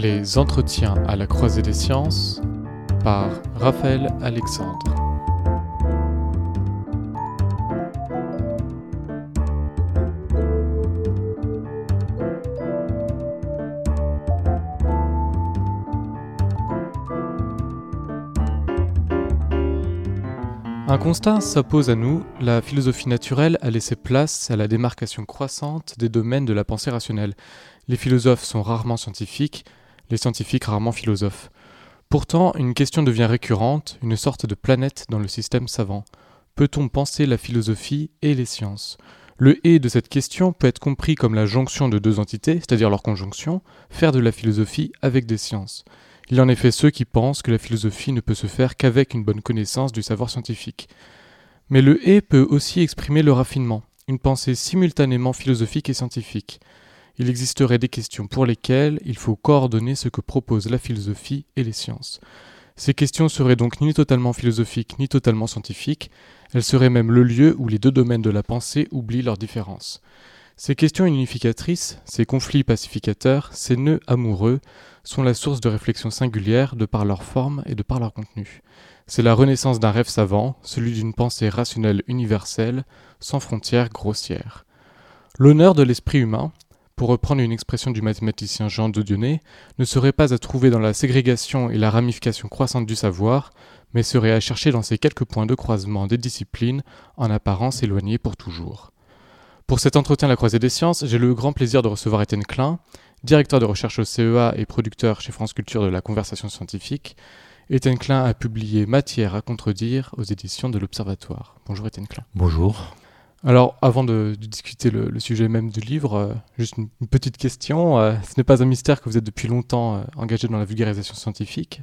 Les entretiens à la croisée des sciences par Raphaël Alexandre. Un constat s'impose à nous, la philosophie naturelle a laissé place à la démarcation croissante des domaines de la pensée rationnelle. Les philosophes sont rarement scientifiques, les scientifiques rarement philosophes. Pourtant, une question devient récurrente, une sorte de planète dans le système savant. Peut-on penser la philosophie et les sciences? Le et de cette question peut être compris comme la jonction de deux entités, c'est-à-dire leur conjonction, faire de la philosophie avec des sciences. Il y a effet ceux qui pensent que la philosophie ne peut se faire qu'avec une bonne connaissance du savoir scientifique. Mais le et peut aussi exprimer le raffinement, une pensée simultanément philosophique et scientifique il existerait des questions pour lesquelles il faut coordonner ce que propose la philosophie et les sciences. Ces questions seraient donc ni totalement philosophiques ni totalement scientifiques, elles seraient même le lieu où les deux domaines de la pensée oublient leurs différences. Ces questions unificatrices, ces conflits pacificateurs, ces nœuds amoureux, sont la source de réflexions singulières de par leur forme et de par leur contenu. C'est la renaissance d'un rêve savant, celui d'une pensée rationnelle universelle, sans frontières grossières. L'honneur de l'esprit humain, pour reprendre une expression du mathématicien Jean de Dionnet, ne serait pas à trouver dans la ségrégation et la ramification croissante du savoir, mais serait à chercher dans ces quelques points de croisement des disciplines, en apparence éloignés pour toujours. Pour cet entretien à la croisée des sciences, j'ai le grand plaisir de recevoir Étienne Klein, directeur de recherche au CEA et producteur chez France Culture de la conversation scientifique. Étienne Klein a publié Matière à contredire aux éditions de l'Observatoire. Bonjour Étienne Klein. Bonjour. Alors, avant de, discuter le, sujet même du livre, euh, juste une, petite question. Euh, ce n'est pas un mystère que vous êtes depuis longtemps euh, engagé dans la vulgarisation scientifique.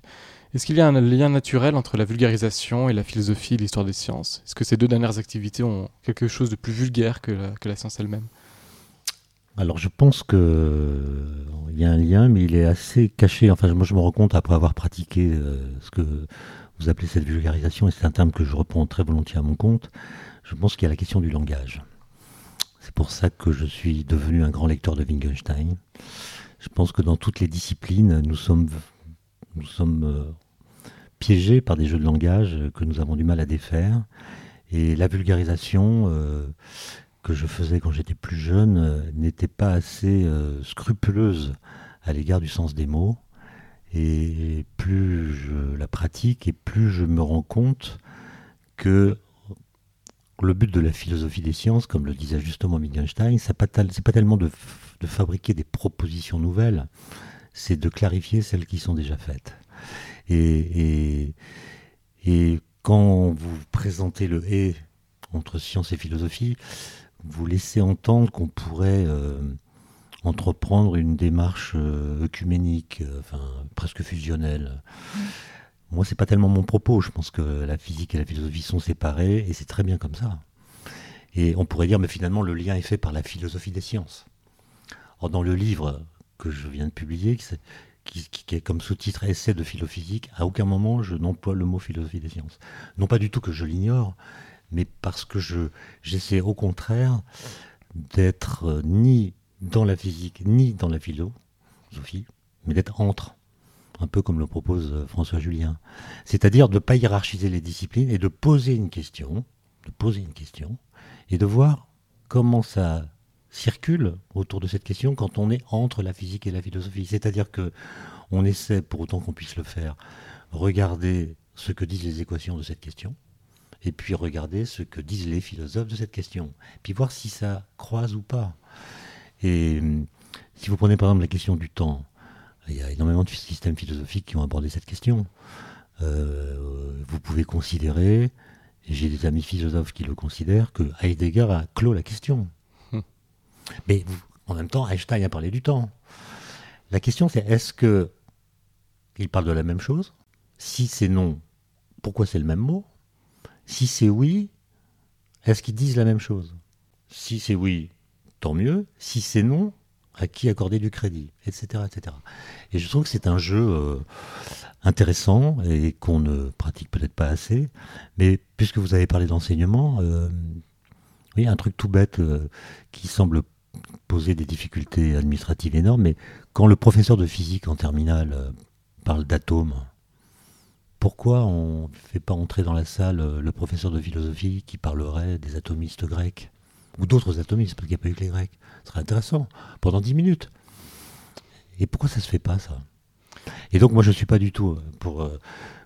Est-ce qu'il y a un lien naturel entre la vulgarisation et la philosophie l'histoire des sciences? Est-ce que ces deux dernières activités ont quelque chose de plus vulgaire que la, science elle-même? Alors je pense qu'il y a un lien, mais il est assez caché. Enfin, moi je me rends compte après avoir pratiqué ce que vous appelez cette vulgarisation, et c'est un terme que je reprends très volontiers à mon compte je pense qu'il y a la question du langage. C'est pour ça que je suis devenu un grand lecteur de Wittgenstein. Je pense que dans toutes les disciplines, nous sommes, euh, piégés par des jeux de langage que nous avons du mal à défaire. Et la vulgarisation euh, que je faisais quand j'étais plus jeune euh, n'était pas assez scrupuleuse à l'égard du sens des mots. Et plus je la pratique et plus je me rends compte que le but de la philosophie des sciences, comme le disait justement Wittgenstein, ce n'est pas, tellement de, fabriquer des propositions nouvelles, c'est de clarifier celles qui sont déjà faites. Et, et, quand vous présentez le et entre science et philosophie, vous laissez entendre qu'on pourrait euh, entreprendre une démarche euh, œcuménique, euh, enfin presque fusionnelle. Moi, c'est pas tellement mon propos. Je pense que la physique et la philosophie sont séparées et c'est très bien comme ça. Et on pourrait dire, mais finalement, le lien est fait par la philosophie des sciences. Or, dans le livre que je viens de publier, qui, est comme sous-titre Essai de philophysique, à aucun moment je n'emploie le mot philosophie des sciences. Non pas du tout que je l'ignore, mais parce que je, j'essaie au contraire d'être euh, ni dans la physique, ni dans la philosophie, mais d'être entre un peu comme le propose euh, François Julien. C'est-à-dire de ne pas hiérarchiser les disciplines et de poser une question, de poser une question, et de voir comment ça circule autour de cette question quand on est entre la physique et la philosophie. C'est-à-dire que on essaie, pour autant qu'on puisse le faire, regarder ce que disent les équations de cette question, et puis regarder ce que disent les philosophes de cette question, puis voir si ça croise ou pas. Et si vous prenez par exemple la question du temps, il y a énormément de systèmes philosophiques qui ont abordé cette question. Euh, vous pouvez considérer, j'ai des amis philosophes qui le considèrent, que Heidegger a clos la question. Hum. Mais en même temps, Einstein a parlé du temps. La question c'est est-ce que il parle de la même chose? Si c'est non, pourquoi c'est le même mot? Si c'est oui, est-ce qu'ils disent la même chose? Si c'est oui, tant mieux. Si c'est non, à qui accorder du crédit, etc. etc. Et je trouve que c'est un jeu euh, intéressant et qu'on ne pratique peut-être pas assez. Mais puisque vous avez parlé d'enseignement, euh, oui, un truc tout bête euh, qui semble poser des difficultés administratives énormes, mais quand le professeur de physique en terminale parle d'atomes, pourquoi on ne fait pas entrer dans la salle le professeur de philosophie qui parlerait des atomistes grecs? Ou d'autres atomistes, parce qu'il n'y a pas eu que les grecs Ce serait intéressant, pendant dix minutes. Et pourquoi ça ne se fait pas, ça? Et donc, moi, je ne suis pas du tout, euh, pour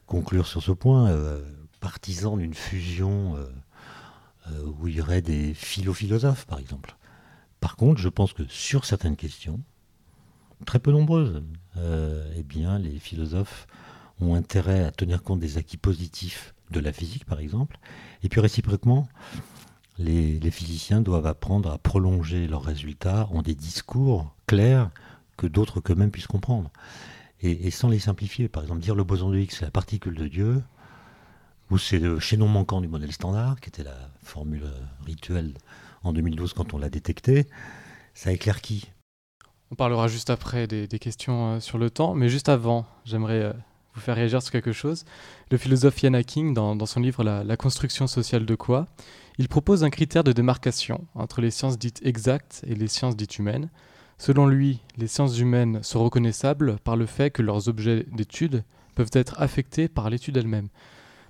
conclure sur ce point, partisan d'une fusion où il y aurait des philo-philosophes, par exemple. Par contre, je pense que sur certaines questions, très peu nombreuses, euh, eh bien, les philosophes ont intérêt à tenir compte des acquis positifs de la physique, par exemple, et puis réciproquement, les, physiciens doivent apprendre à prolonger leurs résultats en des discours clairs que d'autres qu'eux-mêmes puissent comprendre. Et, sans les simplifier, par exemple, dire le boson de Higgs, c'est la particule de Dieu, ou c'est le chaînon manquant du modèle standard, qui était la formule rituelle en 2012 quand on l'a détecté, ça éclaire qui? On parlera juste après des, questions euh, sur le temps, mais juste avant, j'aimerais euh, vous faire réagir sur quelque chose. Le philosophe Ian Hacking, dans, son livre la, construction sociale de quoi? Il propose un critère de démarcation entre les sciences dites exactes et les sciences dites humaines. Selon lui, les sciences humaines sont reconnaissables par le fait que leurs objets d'étude peuvent être affectés par l'étude elle-même.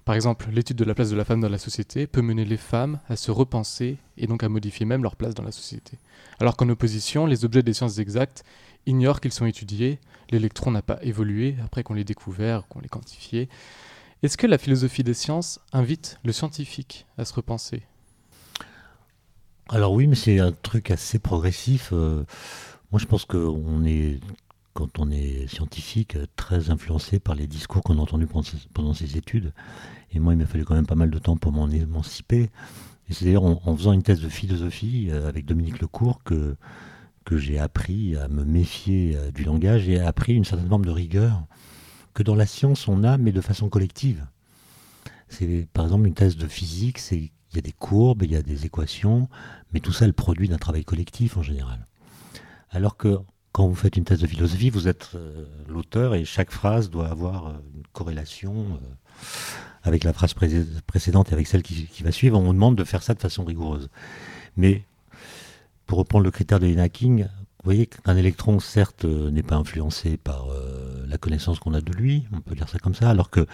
Par exemple, l'étude de la place de la femme dans la société peut mener les femmes à se repenser et donc à modifier même leur place dans la société. Alors qu'en opposition, les objets des sciences exactes ignorent qu'ils sont étudiés, l'électron n'a pas évolué après qu'on l'ait découvert, qu'on l'ait quantifié. Est-ce que la philosophie des sciences invite le scientifique à se repenser? Alors oui, mais c'est un truc assez progressif. Euh, moi, je pense qu'on est quand on est scientifique, très influencé par les discours qu'on a entendus pendant ses études. Et moi, il m'a fallu quand même pas mal de temps pour m'en émanciper. Et c'est d'ailleurs en, faisant une thèse de philosophie euh, avec Dominique Lecourt que, que j'ai appris à me méfier euh, du langage et appris une certaine forme de rigueur que dans la science on a, mais de façon collective. C'est par exemple une thèse de physique, c'est il y a des courbes, il y a des équations, mais tout ça est le produit d'un travail collectif en général. Alors que quand vous faites une thèse de philosophie, vous êtes euh, l'auteur et chaque phrase doit avoir une corrélation avec la phrase précédente et avec celle qui, va suivre, on vous demande de faire ça de façon rigoureuse. Mais pour reprendre le critère de Hawking, vous voyez qu'un électron, certes, euh, n'est pas influencé par euh, la connaissance qu'on a de lui, on peut dire ça comme ça, alors que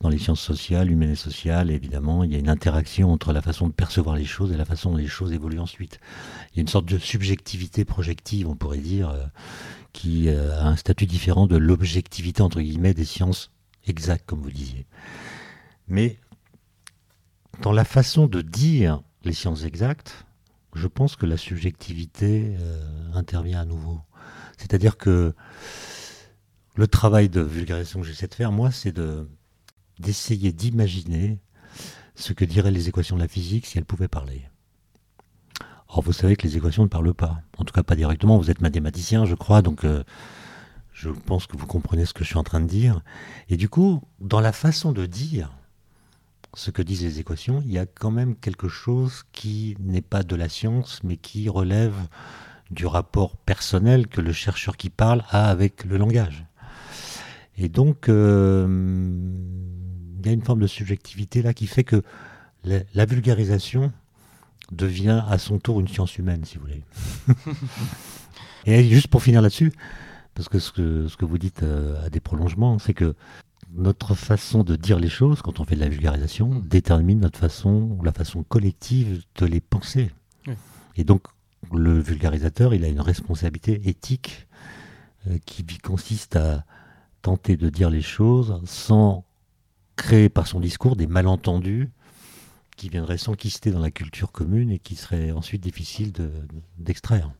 dans les sciences sociales, humaines et sociales, évidemment, il y a une interaction entre la façon de percevoir les choses et la façon dont les choses évoluent ensuite. Il y a une sorte de subjectivité projective, on pourrait dire, euh, qui a un statut différent de l'objectivité, entre guillemets, des sciences exactes, comme vous disiez. Mais dans la façon de dire les sciences exactes, je pense que la subjectivité euh, intervient à nouveau. C'est-à-dire que le travail de vulgarisation que j'essaie de faire, moi, c'est de, d'essayer d'imaginer ce que diraient les équations de la physique si elles pouvaient parler. Or, vous savez que les équations ne parlent pas. En tout cas, pas directement. Vous êtes mathématicien, je crois, donc euh, je pense que vous comprenez ce que je suis en train de dire. Et du coup, dans la façon de dire, ce que disent les équations, il y a quand même quelque chose qui n'est pas de la science, mais qui relève du rapport personnel que le chercheur qui parle a avec le langage. Et donc, euh, il y a une forme de subjectivité là qui fait que la, vulgarisation devient à son tour une science humaine, si vous voulez. Et juste pour finir là-dessus, parce que ce que, ce que vous dites euh, a des prolongements, c'est que notre façon de dire les choses, quand on fait de la vulgarisation, détermine notre façon, la façon collective de les penser. Et donc, le vulgarisateur, il a une responsabilité éthique euh, qui consiste à tenter de dire les choses sans créer par son discours des malentendus qui viendraient s'enquister dans la culture commune et qui seraient ensuite difficiles d'extraire.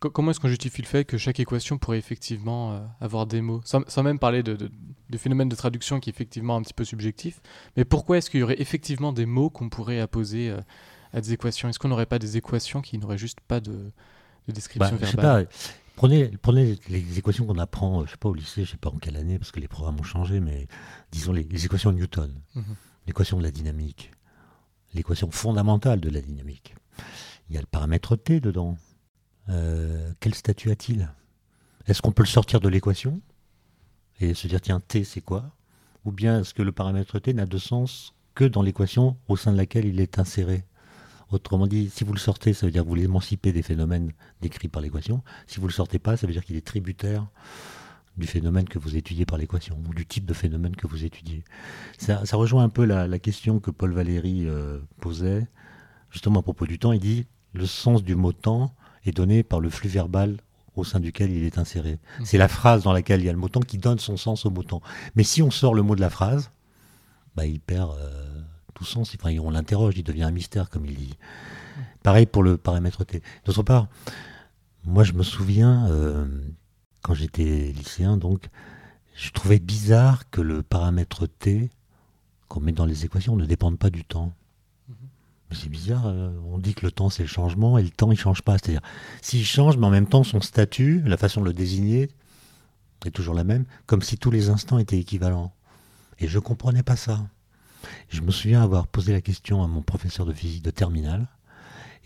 Comment est-ce qu'on justifie le fait que chaque équation pourrait effectivement euh, avoir des mots? Sans, même parler de, de, phénomène de traduction qui est effectivement un petit peu subjectif, mais pourquoi est-ce qu'il y aurait effectivement des mots qu'on pourrait apposer euh, à des équations? Est-ce qu'on n'aurait pas des équations qui n'auraient juste pas de, description bah, verbale? Prenez, prenez les équations qu'on apprend, je sais pas au lycée, je sais pas en quelle année, parce que les programmes ont changé, mais disons les, équations de Newton, mhm. l'équation de la dynamique, l'équation fondamentale de la dynamique. Il y a le paramètre T dedans. Euh, quel statut a-t-il? Est-ce qu'on peut le sortir de l'équation? Et se dire tiens t c'est quoi? Ou bien est-ce que le paramètre t n'a de sens que dans l'équation au sein de laquelle il est inséré? Autrement dit, si vous le sortez, ça veut dire que vous l'émancipez des phénomènes décrits par l'équation. Si vous ne le sortez pas, ça veut dire qu'il est tributaire du phénomène que vous étudiez par l'équation, ou du type de phénomène que vous étudiez. Ça, rejoint un peu la, question que Paul Valéry euh, posait, justement à propos du temps. Il dit, le sens du mot temps est donné par le flux verbal au sein duquel il est inséré. Mmh. C'est la phrase dans laquelle il y a le mot temps qui donne son sens au mot temps. Mais si on sort le mot de la phrase, bah, il perd euh, tout sens. Enfin, on l'interroge, il devient un mystère, comme il dit. Pareil pour le paramètre T. D'autre part, moi je me souviens, euh, quand j'étais lycéen, donc, je trouvais bizarre que le paramètre T, qu'on met dans les équations, ne dépende pas du temps. C'est bizarre, euh, on dit que le temps c'est le changement et le temps il change pas. C'est-à-dire, s'il change, mais en même temps son statut, la façon de le désigner, est toujours la même, comme si tous les instants étaient équivalents. Et je ne comprenais pas ça. Je me souviens avoir posé la question à mon professeur de physique de terminale,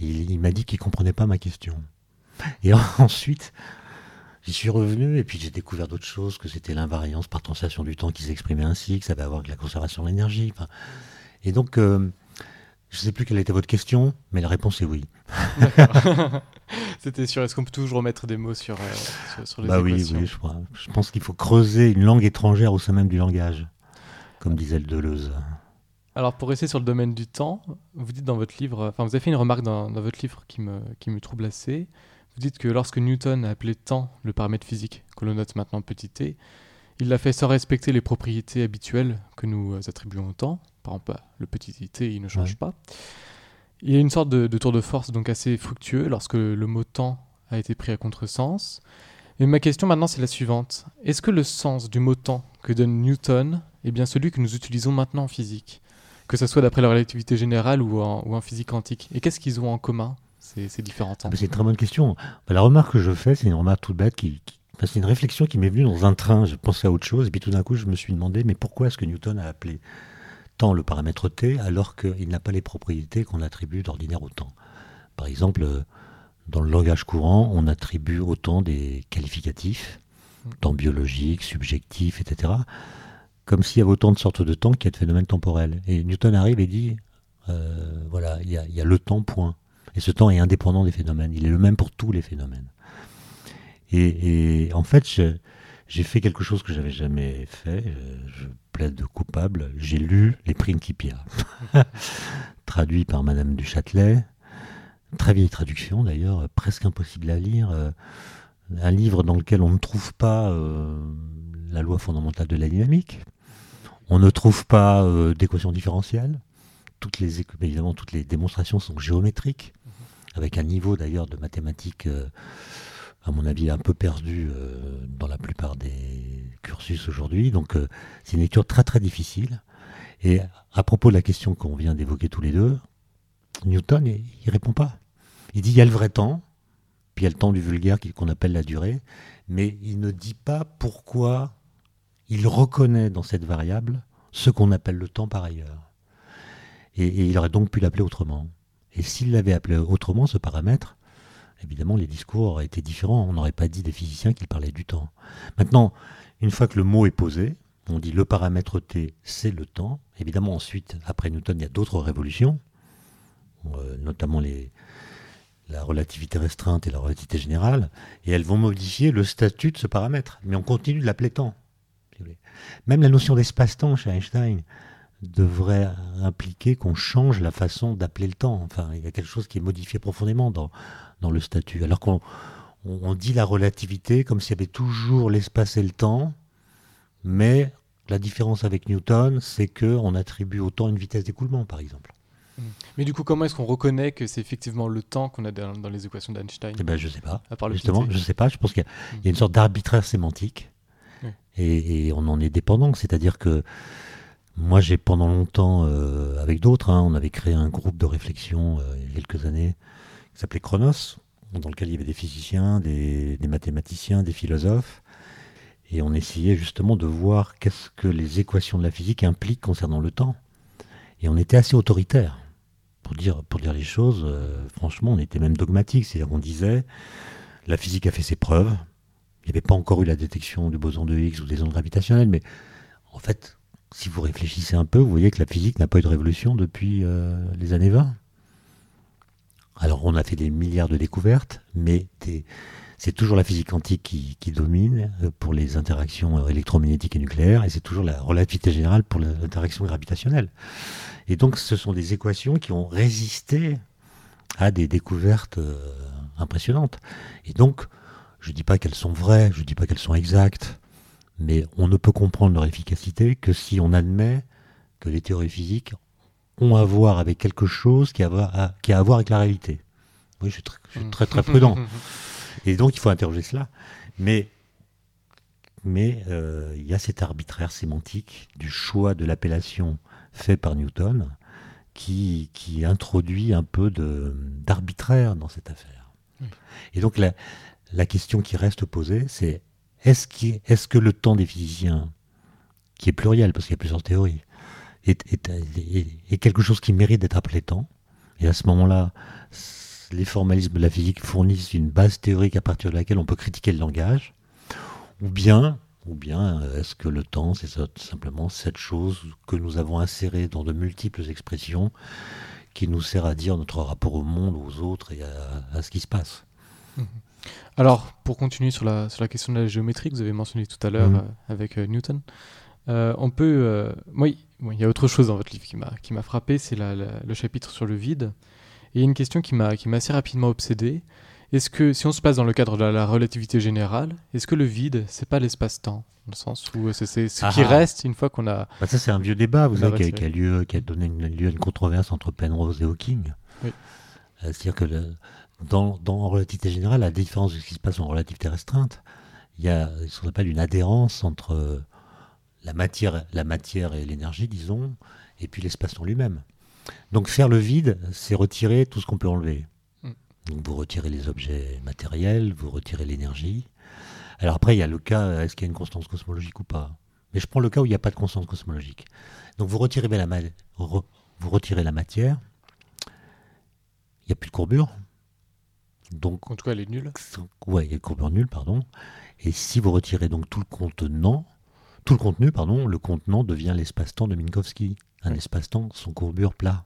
et il, m'a dit qu'il ne comprenait pas ma question. Et ensuite, j'y suis revenu, et puis j'ai découvert d'autres choses, que c'était l'invariance par translation du temps qui s'exprimait ainsi, que ça avait à voir avec la conservation de l'énergie. et donc, euh, je ne sais plus quelle était votre question, mais la réponse est oui. C'était sur est-ce qu'on peut toujours remettre des mots sur, euh, sur, les bah Oui, oui, je crois. Je pense qu'il faut creuser une langue étrangère au sein même du langage, comme disait le Deleuze. Alors pour rester sur le domaine du temps, vous dites dans votre livre, enfin vous avez fait une remarque dans, dans votre livre qui me, qui me trouble assez. Vous dites que lorsque Newton a appelé temps le paramètre physique, que l'on note maintenant petit t, il l'a fait sans respecter les propriétés habituelles que nous attribuons au temps. Par exemple, le petit t, il ne change pas. Il y a une sorte de, tour de force donc assez fructueux lorsque le mot temps a été pris à contresens. Et ma question maintenant, c'est la suivante. Est-ce que le sens du mot temps que donne Newton est bien celui que nous utilisons maintenant en physique? Que ce soit d'après la relativité générale ou en, physique quantique Et qu'est-ce qu'ils ont en commun, ces, différents temps ah, C'est une très bonne question. Bah, la remarque que je fais, c'est une remarque toute bête qui, c'est une réflexion qui m'est venue dans un train. Je pensais à autre chose, et puis tout d'un coup, je me suis demandé, mais pourquoi est-ce que Newton a appelé tant le paramètre t, alors qu'il n'a pas les propriétés qu'on attribue d'ordinaire au temps? Par exemple, dans le langage courant, on attribue au temps des qualificatifs, temps biologique, subjectif, etc., comme s'il y avait autant de sortes de temps qu'il y a de phénomènes temporels. Et Newton arrive et dit, euh, voilà, il y, a le temps, point. Et ce temps est indépendant des phénomènes. Il est le même pour tous les phénomènes. Et, en fait, j'ai fait quelque chose que j'avais jamais fait. Je plaide de coupable. J'ai lu les Principia, traduit par Madame du Châtelet. Très vieille traduction d'ailleurs, presque impossible à lire. Euh, un livre dans lequel on ne trouve pas euh, la loi fondamentale de la dynamique. On ne trouve pas d'équation différentielle. Toutes les, évidemment, toutes les démonstrations sont géométriques, avec un niveau d'ailleurs de mathématiques à mon avis, un peu perdu euh, dans la plupart des cursus aujourd'hui. Donc, euh, c'est une lecture très très difficile. Et à propos de la question qu'on vient d'évoquer tous les deux, Newton, il, ne répond pas. Il dit il y a le vrai temps, puis il y a le temps du vulgaire qu'on appelle la durée, mais il ne dit pas pourquoi il reconnaît dans cette variable ce qu'on appelle le temps par ailleurs. Et, il aurait donc pu l'appeler autrement. Et s'il l'avait appelé autrement, ce paramètre, évidemment, les discours auraient été différents. On n'aurait pas dit des physiciens qu'ils parlaient du temps. Maintenant, une fois que le mot est posé, on dit le paramètre T, c'est le temps. Évidemment, ensuite, après Newton, il y a d'autres révolutions, euh, notamment la relativité restreinte et la relativité générale, et elles vont modifier le statut de ce paramètre. Mais on continue de l'appeler temps. Même la notion d'espace-temps chez Einstein devrait impliquer qu'on change la façon d'appeler le temps. Enfin, il y a quelque chose qui est modifié profondément dans, dans le statut. Alors qu'on on, dit la relativité comme s'il y avait toujours l'espace et le temps, mais la différence avec Newton, c'est qu'on attribue au temps une vitesse d'écoulement, par exemple. Hmm. Mais du coup, comment est-ce qu'on reconnaît que c'est effectivement le temps qu'on a dans, les équations d'Einstein? Eh ben, Je ne sais pas. Justement, je ne sais pas. Je pense qu'il y, a une sorte d'arbitraire sémantique. Et, on en est dépendant. C'est-à-dire que moi, j'ai pendant longtemps, euh, avec d'autres, hein, on avait créé un groupe de réflexion euh, il y a quelques années qui s'appelait Chronos, dans lequel il y avait des physiciens, des, mathématiciens, des philosophes. Et on essayait justement de voir qu'est-ce que les équations de la physique impliquent concernant le temps. Et on était assez autoritaire. Pour dire, pour dire les choses, euh, franchement, on était même dogmatique. C'est-à-dire qu'on disait, la physique a fait ses preuves. Il n'y avait pas encore eu la détection du boson de Higgs ou des ondes gravitationnelles, mais en fait, si vous réfléchissez un peu, vous voyez que la physique n'a pas eu de révolution depuis euh, les années 20. Alors on a fait des milliards de découvertes, mais c'est toujours la physique quantique qui, domine euh, pour les interactions euh, électromagnétiques et nucléaires, et c'est toujours la relativité générale pour les interactions gravitationnelles. Et donc ce sont des équations qui ont résisté à des découvertes impressionnantes. Et donc, je ne dis pas qu'elles sont vraies, je ne dis pas qu'elles sont exactes, mais on ne peut comprendre leur efficacité que si on admet que les théories physiques ont à voir avec quelque chose qui a à, voir avec la réalité. Oui, je suis très, très, prudent. Et donc, il faut interroger cela. Mais mais euh, il y a cet arbitraire sémantique du choix de l'appellation fait par Newton qui, qui introduit un peu d'arbitraire dans cette affaire. Et donc la, la question qui reste posée, c'est est-ce est que le temps des physiciens, qui est pluriel parce qu'il y a plusieurs théories, est, quelque chose qui mérite d'être appelé temps? Et à ce moment-là, les formalismes de la physique fournissent une base théorique à partir de laquelle on peut critiquer le langage. Ou bien, est-ce que le temps, c'est simplement cette chose que nous avons insérée dans de multiples expressions qui nous sert à dire notre rapport au monde, aux autres et à, ce qui se passe. Mhm. Alors, pour continuer sur la, sur la question de la géométrie que vous avez mentionné tout à l'heure mhm. euh, avec euh, Newton, euh, on peut. moi, il y a autre chose dans votre livre qui m'a frappé, c'est le chapitre sur le vide. Et il y a une question qui m'a assez rapidement obsédé. Est-ce que, si on se passe dans le cadre de la, relativité générale, est-ce que le vide, c'est pas l'espace-temps Dans le sens où c'est ce qui ah reste une fois qu'on a. Bah ça, c'est un vieux débat, vous savez, qui a, lieu, qui a donné une, lieu à une controverse entre Penrose et Hawking. Oui. C'est-à-dire que dans, dans relativité générale, la différence de ce qui se passe en relativité restreinte, il y a ce qu'on appelle une adhérence entre la matière, la matière et l'énergie, disons, et puis l'espace-temps lui-même. Donc faire le vide, c'est retirer tout ce qu'on peut enlever. Mm. Donc vous retirez les objets matériels, vous retirez l'énergie. Alors après, il y a le cas, est-ce qu'il y a une constance cosmologique ou pas? Mais je prends le cas où il n'y a pas de constance cosmologique. Donc vous retirez la, vous retirez la matière, il n'y a plus de courbure. Donc, en tout cas, elle est nulle. Oui, il y a une courbure nulle, pardon. Et si vous retirez donc tout le contenant, tout le contenu, pardon, le contenant devient l'espace-temps de Minkowski, un espace-temps son courbure plat.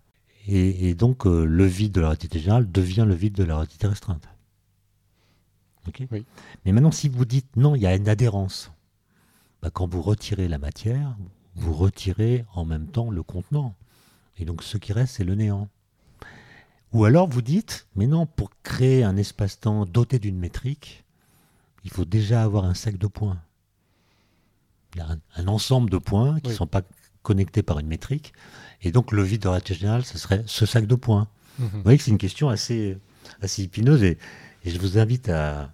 Et, donc euh, le vide de la relativité générale devient le vide de la relativité restreinte. Mais maintenant, si vous dites non, il y a une adhérence, bah, quand vous retirez la matière, vous retirez en même temps le contenant. Et donc ce qui reste, c'est le néant. Ou alors vous dites, mais non, pour créer un espace-temps doté d'une métrique, il faut déjà avoir un sac de points il y a un, ensemble de points qui ne sont pas connectés par une métrique. Et donc le vide de relativité générale, ce serait ce sac de points. Mhm. Vous voyez que c'est une question assez, assez épineuse et, je vous invite à,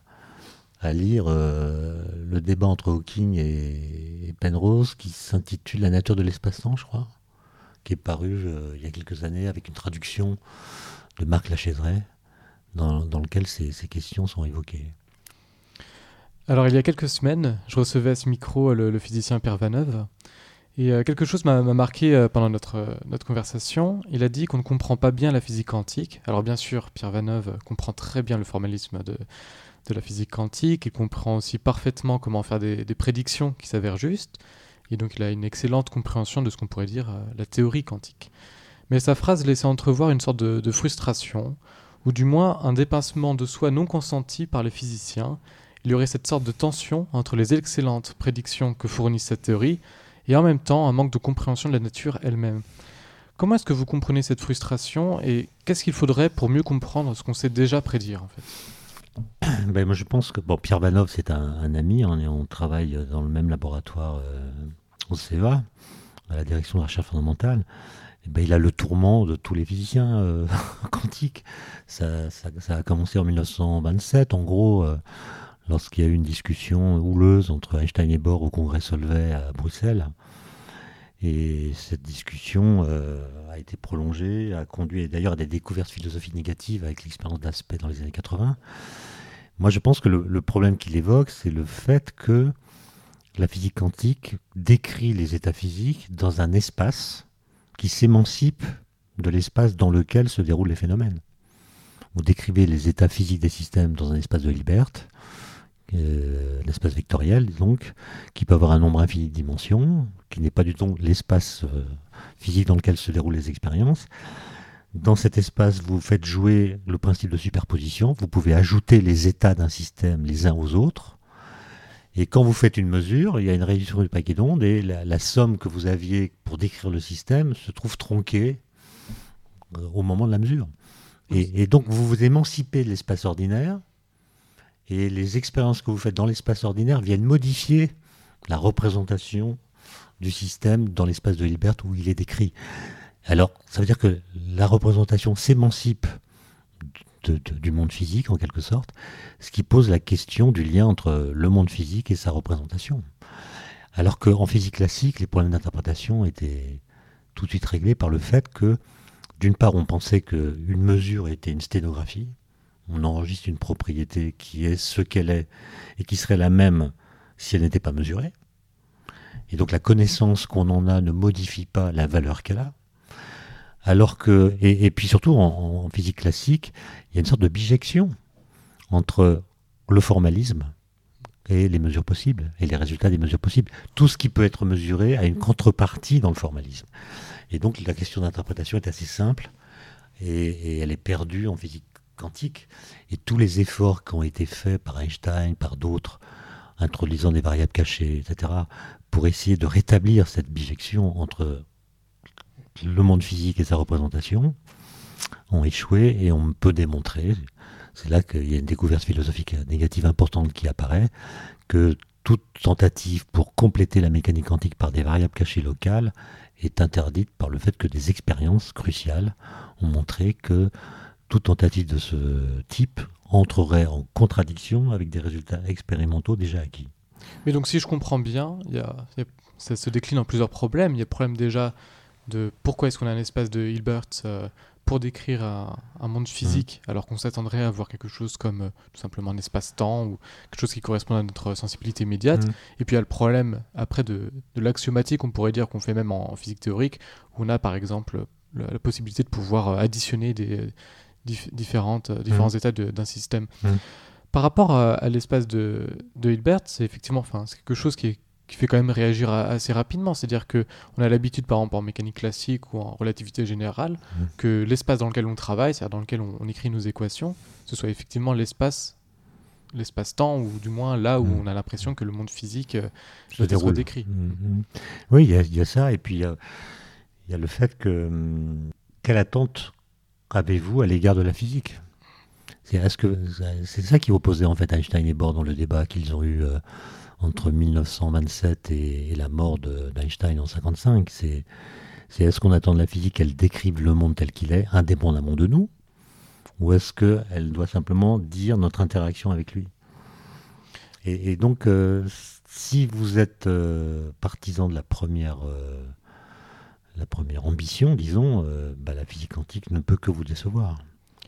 à lire euh, le débat entre Hawking et, Penrose qui s'intitule La nature de l'espace-temps, je crois, qui est paru euh, il y a quelques années avec une traduction de Marc Lachaiseray dans, lequel ces, questions sont évoquées. Alors, il y a quelques semaines, je recevais à ce micro le, physicien Pierre Vaneuve. Et euh, quelque chose m'a marqué euh, pendant notre, euh, conversation. Il a dit qu'on ne comprend pas bien la physique quantique. Alors, bien sûr, Pierre Vaneuve comprend très bien le formalisme de, de la physique quantique. Il comprend aussi parfaitement comment faire des, prédictions qui s'avèrent justes. Et donc, il a une excellente compréhension de ce qu'on pourrait dire la théorie quantique. Mais sa phrase laissait entrevoir une sorte de, frustration, ou du moins un dépassement de soi non consenti par les physiciens il y aurait cette sorte de tension entre les excellentes prédictions que fournit cette théorie et en même temps un manque de compréhension de la nature elle-même. Comment est-ce que vous comprenez cette frustration et qu'est-ce qu'il faudrait pour mieux comprendre ce qu'on sait déjà prédire en fait? Ben, Moi je pense que bon, Pierre Vanov c'est un, ami, on, travaille dans le même laboratoire euh, au CEA, à la direction de la recherche fondamentale. Ben, il a le tourment de tous les physiciens euh, quantiques. Ça, a commencé en 1927, en gros. Euh, lorsqu'il y a eu une discussion houleuse entre Einstein et Bohr au congrès Solvay à Bruxelles. Et cette discussion euh, a été prolongée, a conduit d'ailleurs à des découvertes philosophiques négatives avec l'expérience d'Aspect dans les années 80. Moi, je pense que le, problème qu'il évoque, c'est le fait que la physique quantique décrit les états physiques dans un espace qui s'émancipe de l'espace dans lequel se déroulent les phénomènes. Vous décrivez les états physiques des systèmes dans un espace de Libert, euh, l'espace vectoriel, donc, qui peut avoir un nombre infini de dimensions, qui n'est pas du tout l'espace euh, physique dans lequel se déroulent les expériences. Dans cet espace, vous faites jouer le principe de superposition. Vous pouvez ajouter les états d'un système les uns aux autres. Et quand vous faites une mesure, il y a une réduction du paquet d'ondes et la, somme que vous aviez pour décrire le système se trouve tronquée euh, au moment de la mesure. Et, donc vous vous émancipez de l'espace ordinaire et les expériences que vous faites dans l'espace ordinaire viennent modifier la représentation du système dans l'espace de Hilbert où il est décrit. Alors, ça veut dire que la représentation s'émancipe du monde physique, en quelque sorte, ce qui pose la question du lien entre le monde physique et sa représentation. Alors qu'en physique classique, les problèmes d'interprétation étaient tout de suite réglés par le fait que, d'une part, on pensait qu'une mesure était une sténographie, on enregistre une propriété qui est ce qu'elle est et qui serait la même si elle n'était pas mesurée. Et donc la connaissance qu'on en a ne modifie pas la valeur qu'elle a. Alors que, et, puis surtout en, physique classique, il y a une sorte de bijection entre le formalisme et les mesures possibles, et les résultats des mesures possibles. Tout ce qui peut être mesuré a une contrepartie dans le formalisme. Et donc la question d'interprétation est assez simple, et, elle est perdue en physique quantique. Et tous les efforts qui ont été faits par Einstein, par d'autres, introduisant des variables cachées, etc., pour essayer de rétablir cette bijection entre le monde physique et sa représentation ont échoué et on peut démontrer, c'est là qu'il y a une découverte philosophique négative importante qui apparaît, que toute tentative pour compléter la mécanique quantique par des variables cachées locales est interdite par le fait que des expériences cruciales ont montré que toute tentative de ce type entrerait en contradiction avec des résultats expérimentaux déjà acquis. Mais donc si je comprends bien, ça se décline en plusieurs problèmes. Il y a le problème déjà de pourquoi est-ce qu'on a un espace de Hilbert euh, pour décrire un, monde physique, mmh. alors qu'on s'attendrait à voir quelque chose comme euh, tout simplement un espace-temps ou quelque chose qui correspond à notre sensibilité immédiate. Mmh. Et puis il y a le problème après de, l'axiomatique, on pourrait dire qu'on fait même en, physique théorique, où on a par exemple la, possibilité de pouvoir euh, additionner des différentes, différents mmh. états d'un système. Par rapport à, l'espace de, de Hilbert, c'est effectivement, enfin, c'est quelque chose qui est qui fait quand même réagir assez rapidement. C'est-à-dire que on a l'habitude, par exemple, en mécanique classique ou en relativité générale, mmh. que l'espace dans lequel on travaille, c'est-à-dire dans lequel on, écrit nos équations, ce soit effectivement l'espace l'espace-temps, ou du moins là où mmh. on a l'impression que le monde physique euh, se décrit. Mmh, oui, il y, a ça, et puis il y, a, le fait que... Quelle attente avez-vous à l'égard de la physique? C'est, que c'est ça qui opposait en fait Einstein et Bohr dans le débat qu'ils ont eu... Euh, entre 1927 et, la mort d'Einstein en 1955, c'est est, ce qu'on attend de la physique qu'elle décrive le monde tel qu'il est, indépendamment de nous, ou est-ce qu'elle doit simplement dire notre interaction avec lui? Et, donc, euh, si vous êtes euh, partisan de la première, euh, la première ambition, disons, bah, la physique quantique ne peut que vous décevoir.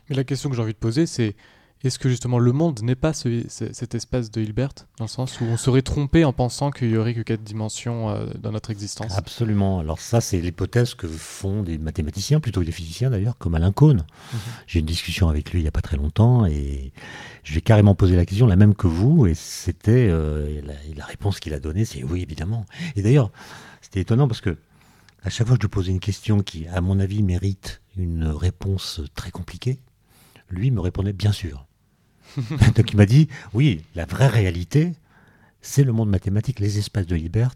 Mais la question que j'ai envie de poser, c'est est-ce que justement le monde n'est pas cet espace de Hilbert, dans le sens où on serait trompé en pensant qu'il y aurait que quatre dimensions euh, dans notre existence? Absolument. Alors ça, c'est l'hypothèse que font des mathématiciens, plutôt que des physiciens d'ailleurs, comme Alain Cohn. Mhm. J'ai eu une discussion avec lui il n'y a pas très longtemps et je lui ai carrément posé la question, la même que vous, et c'était euh, la, réponse qu'il a donnée, c'est oui, évidemment. Et d'ailleurs, c'était étonnant parce que à chaque fois que je lui posais une question qui, à mon avis, mérite une réponse très compliquée, lui me répondait bien sûr. Donc il m'a dit, oui, la vraie réalité, c'est le monde mathématique, les espaces de Hilbert.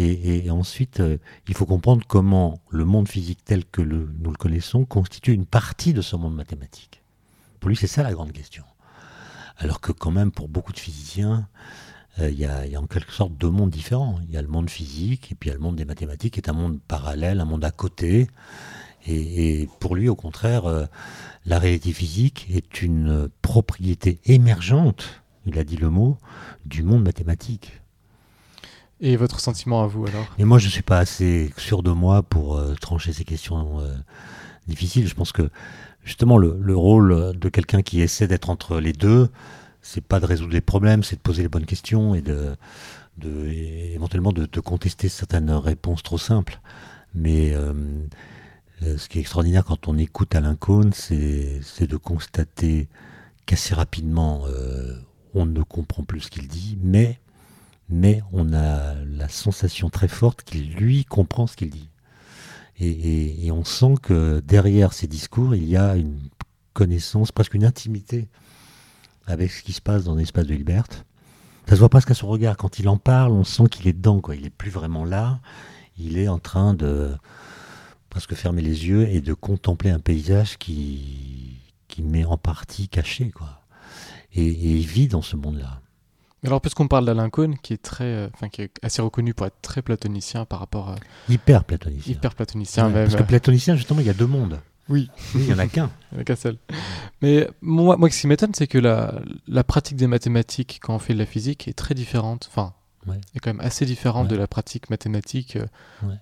Et, ensuite, euh, il faut comprendre comment le monde physique tel que nous le connaissons constitue une partie de ce monde mathématique. Pour lui, c'est ça la grande question. Alors que quand même, pour beaucoup de physiciens, euh, il y, a en quelque sorte deux mondes différents. Il y a le monde physique et puis il y a le monde des mathématiques, qui est un monde parallèle, un monde à côté. Et, pour lui, au contraire, euh, la réalité physique est une propriété émergente, il a dit le mot, du monde mathématique. Et votre sentiment à vous alors? Et moi, je ne suis pas assez sûr de moi pour euh, trancher ces questions euh, difficiles. Je pense que justement le, rôle de quelqu'un qui essaie d'être entre les deux, c'est pas de résoudre les problèmes, c'est de poser les bonnes questions et de, éventuellement de, contester certaines réponses trop simples. Mais euh, ce qui est extraordinaire quand on écoute Alain Cohn, c'est de constater qu'assez rapidement, euh, on ne comprend plus ce qu'il dit, mais, mais on a la sensation très forte qu'il, lui, comprend ce qu'il dit. Et, on sent que derrière ces discours, il y a une connaissance, presque une intimité avec ce qui se passe dans l'espace de Hilbert. Ça se voit presque à son regard. Quand il en parle, on sent qu'il est dedans. Quoi. Il n'est plus vraiment là. Il est en train de presque fermer les yeux et de contempler un paysage qui, qui met en partie caché. Quoi. Et, il vit dans ce monde-là. Alors, puisqu'on parle d'Alain Cohn, qui est très, euh, enfin, qui est assez reconnu pour être très platonicien par rapport à hyper platonicien, hyper platonicien Parce que platonicien, justement, il y a deux mondes. Oui. il n'y en a qu'un. il n'y en a qu'un seul. Mais moi, moi, ce qui m'étonne, c'est que la, la pratique des mathématiques quand on fait de la physique est très différente. Enfin, est quand même assez différente de la pratique mathématique euh,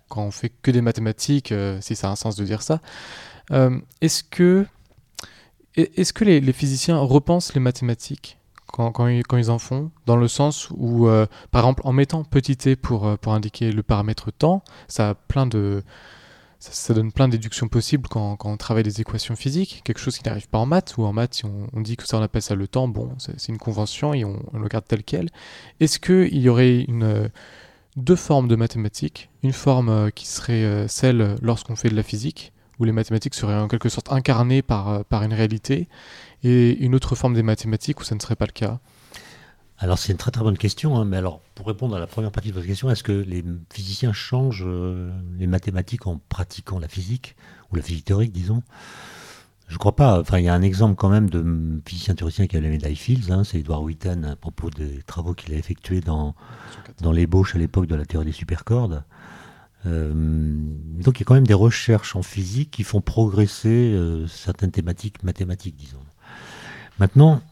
quand on fait que des mathématiques, euh, si ça a un sens de dire ça. Euh, est-ce que, est-ce que les, physiciens repensent les mathématiques quand, quand, ils, quand, ils, en font, dans le sens où, par exemple, en mettant petit t pour, pour indiquer le paramètre temps, ça a plein de ça, donne plein de déductions possibles quand, on travaille des équations physiques, quelque chose qui n'arrive pas en maths, ou en maths, si on, dit que ça on appelle ça le temps, bon, c'est une convention et on, le garde tel quel. Est-ce qu'il y aurait une, deux formes de mathématiques? Une forme euh, qui serait euh, celle lorsqu'on fait de la physique, où les mathématiques seraient en quelque sorte incarnées par, euh, par une réalité, et une autre forme des mathématiques où ça ne serait pas le cas? Alors c'est une très très bonne question, hein, mais alors pour répondre à la première partie de votre question, est-ce que les physiciens changent euh, les mathématiques en pratiquant la physique, ou la physique théorique disons? Je ne crois pas, enfin il y a un exemple quand même de physicien théoricien qui a la médaille Fields, hein, c'est Edward Witten à propos des travaux qu'il a effectués dans, dans l'ébauche à l'époque de la théorie des supercordes. Euh, donc il y a quand même des recherches en physique qui font progresser euh, certaines thématiques mathématiques, disons. Maintenant,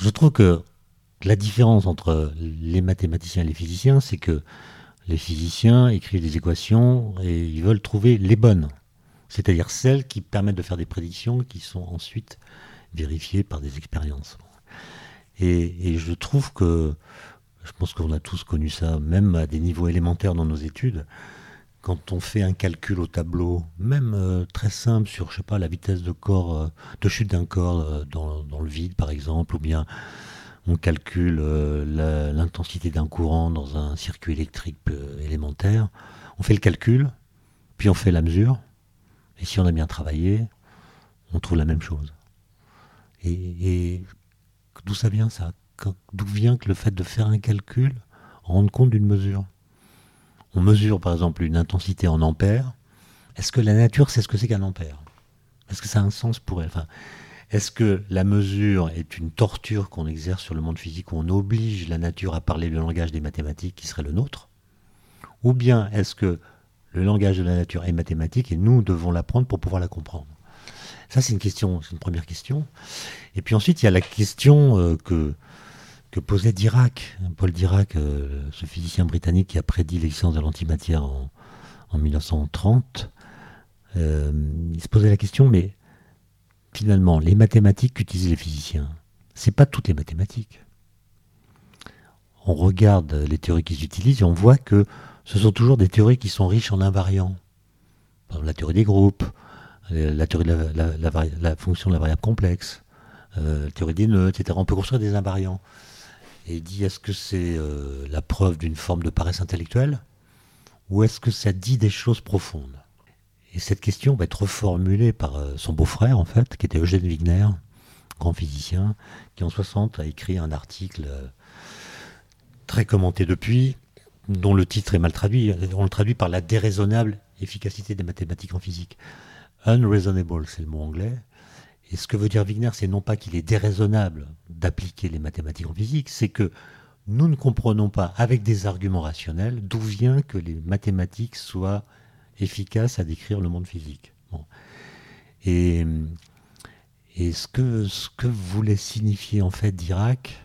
je trouve que la différence entre les mathématiciens et les physiciens, c'est que les physiciens écrivent des équations et ils veulent trouver les bonnes, c'est-à-dire celles qui permettent de faire des prédictions qui sont ensuite vérifiées par des expériences. Et, je trouve que, je pense qu'on a tous connu ça, même à des niveaux élémentaires dans nos études, quand on fait un calcul au tableau, même euh, très simple sur, je sais pas, la vitesse de corps, euh, de chute d'un corps euh, dans, dans, le vide, par exemple, ou bien on calcule euh, l'intensité d'un courant dans un circuit électrique euh, élémentaire. On fait le calcul, puis on fait la mesure, et si on a bien travaillé, on trouve la même chose. Et, d'où ça vient ça? D'où vient que le fait de faire un calcul rendre compte d'une mesure? On mesure par exemple une intensité en ampères. Est-ce que la nature sait ce que c'est qu'un ampère? Est-ce que ça a un sens pour elle? Est-ce que la mesure est une torture qu'on exerce sur le monde physique où on oblige la nature à parler le langage des mathématiques qui serait le nôtre? Ou bien est-ce que le langage de la nature est mathématique et nous devons l'apprendre pour pouvoir la comprendre? Ça, c'est une question, c'est une première question. Et puis ensuite, il y a la question euh, que, posait Dirac, Paul Dirac, euh, ce physicien britannique qui a prédit l'existence de l'antimatière en, 1930. Euh, il se posait la question, mais finalement, les mathématiques qu'utilisent les physiciens, c'est pas toutes les mathématiques. On regarde les théories qu'ils utilisent et on voit que ce sont toujours des théories qui sont riches en invariants. Par exemple, la théorie des groupes, euh, la théorie de la, fonction de la variable complexe, euh, la théorie des nœuds, etc. On peut construire des invariants. Et dit est-ce que c'est euh, la preuve d'une forme de paresse intellectuelle ou est-ce que ça dit des choses profondes? Et cette question va être reformulée par euh, son beau-frère, en fait, qui était Eugène Wigner, grand physicien, qui en 60 a écrit un article euh, très commenté depuis, dont le titre est mal traduit. On le traduit par la déraisonnable efficacité des mathématiques en physique. Unreasonable, c'est le mot anglais. Et ce que veut dire Wigner, c'est non pas qu'il est déraisonnable d'appliquer les mathématiques en physique, c'est que nous ne comprenons pas, avec des arguments rationnels, d'où vient que les mathématiques soient efficace à décrire le monde physique. Et, ce, que, voulait signifier en fait Dirac,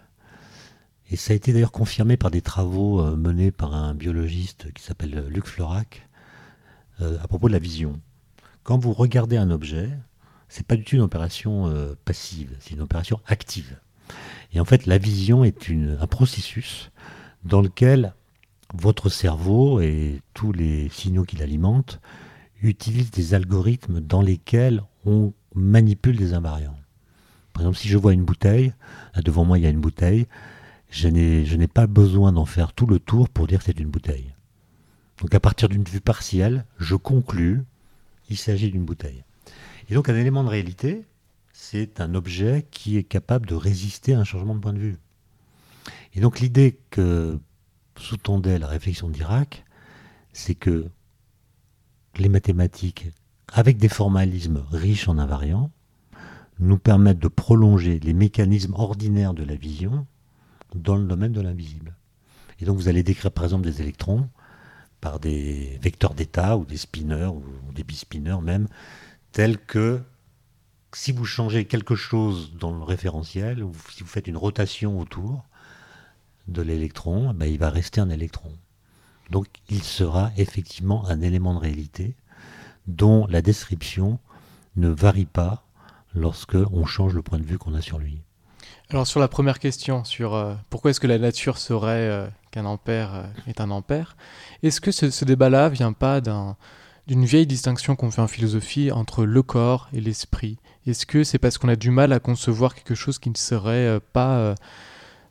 et ça a été d'ailleurs confirmé par des travaux euh, menés par un biologiste qui s'appelle Luc Florac, euh, à propos de la vision. Quand vous regardez un objet, c'est pas du tout une opération euh, passive, c'est une opération active. Et en fait, la vision est une, un processus dans lequel votre cerveau et tous les signaux qui l'alimentent utilisent des algorithmes dans lesquels on manipule des invariants. Par exemple, si je vois une bouteille, là devant moi il y a une bouteille, je n'ai pas besoin d'en faire tout le tour pour dire que c'est une bouteille. Donc à partir d'une vue partielle, je conclus, il s'agit d'une bouteille. Et donc un élément de réalité, c'est un objet qui est capable de résister à un changement de point de vue. Et donc l'idée que sous-tendait la réflexion d'Irak, c'est que les mathématiques, avec des formalismes riches en invariants, nous permettent de prolonger les mécanismes ordinaires de la vision dans le domaine de l'invisible. Et donc vous allez décrire par exemple des électrons par des vecteurs d'état ou des spinners ou des bispinners même, tels que si vous changez quelque chose dans le référentiel, ou si vous faites une rotation autour de l'électron, ben, il va rester un électron. Donc il sera effectivement un élément de réalité dont la description ne varie pas lorsque on change le point de vue qu'on a sur lui. Alors sur la première question, sur euh, pourquoi est-ce que la nature serait euh, qu'un ampère euh, est un ampère, est-ce que ce, débat-là vient pas d'une vieille distinction qu'on fait en philosophie entre le corps et l'esprit? Est-ce que c'est parce qu'on a du mal à concevoir quelque chose qui ne serait pas,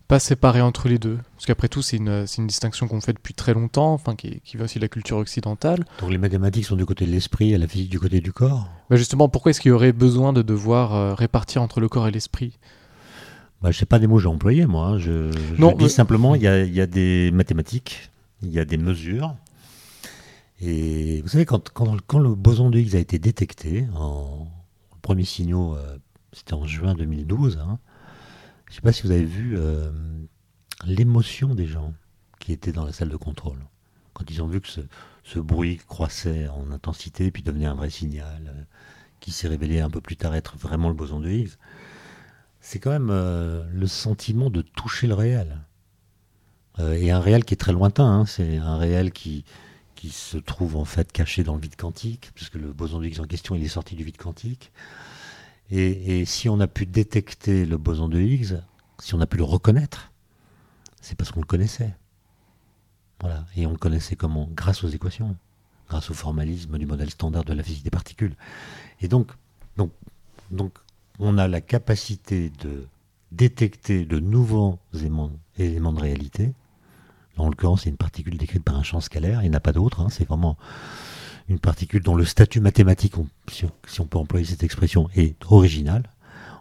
pas séparé entre les deux Parce qu'après tout, c'est une, une, distinction qu'on fait depuis très longtemps, enfin, qui, qui, vient aussi de la culture occidentale. Donc les mathématiques sont du côté de l'esprit et la physique du côté du corps? Bah Justement, pourquoi est-ce qu'il y aurait besoin de devoir répartir entre le corps et l'esprit? Bah, Je sais pas des mots que j'ai employés, moi. Hein. Je, non, dis simplement, il y a, y a, des mathématiques, il y a des mesures. Et vous savez, quand, quand, quand, le boson de Higgs a été détecté, en, le premier signaux, euh, c'était en juin 2012, hein, je ne sais pas si vous avez vu euh, l'émotion des gens qui étaient dans la salle de contrôle. Quand ils ont vu que ce, bruit croissait en intensité, puis devenait un vrai signal, euh, qui s'est révélé un peu plus tard être vraiment le boson de Higgs c'est quand même euh, le sentiment de toucher le réel. Et un réel qui est très lointain, hein. c'est un réel qui, qui se trouve en fait caché dans le vide quantique, puisque le boson de Higgs en question, il est sorti du vide quantique. Et, si on a pu détecter le boson de Higgs, si on a pu le reconnaître, c'est parce qu'on le connaissait. Voilà. Et on le connaissait comment? Grâce aux équations, grâce au formalisme du modèle standard de la physique des particules. Et donc, donc, donc on a la capacité de détecter de nouveaux éléments, de réalité. En l'occurrence, c'est une particule décrite par un champ scalaire, il n'y en a pas d'autre, hein. c'est vraiment une particule dont le statut mathématique, si on peut employer cette expression, est original.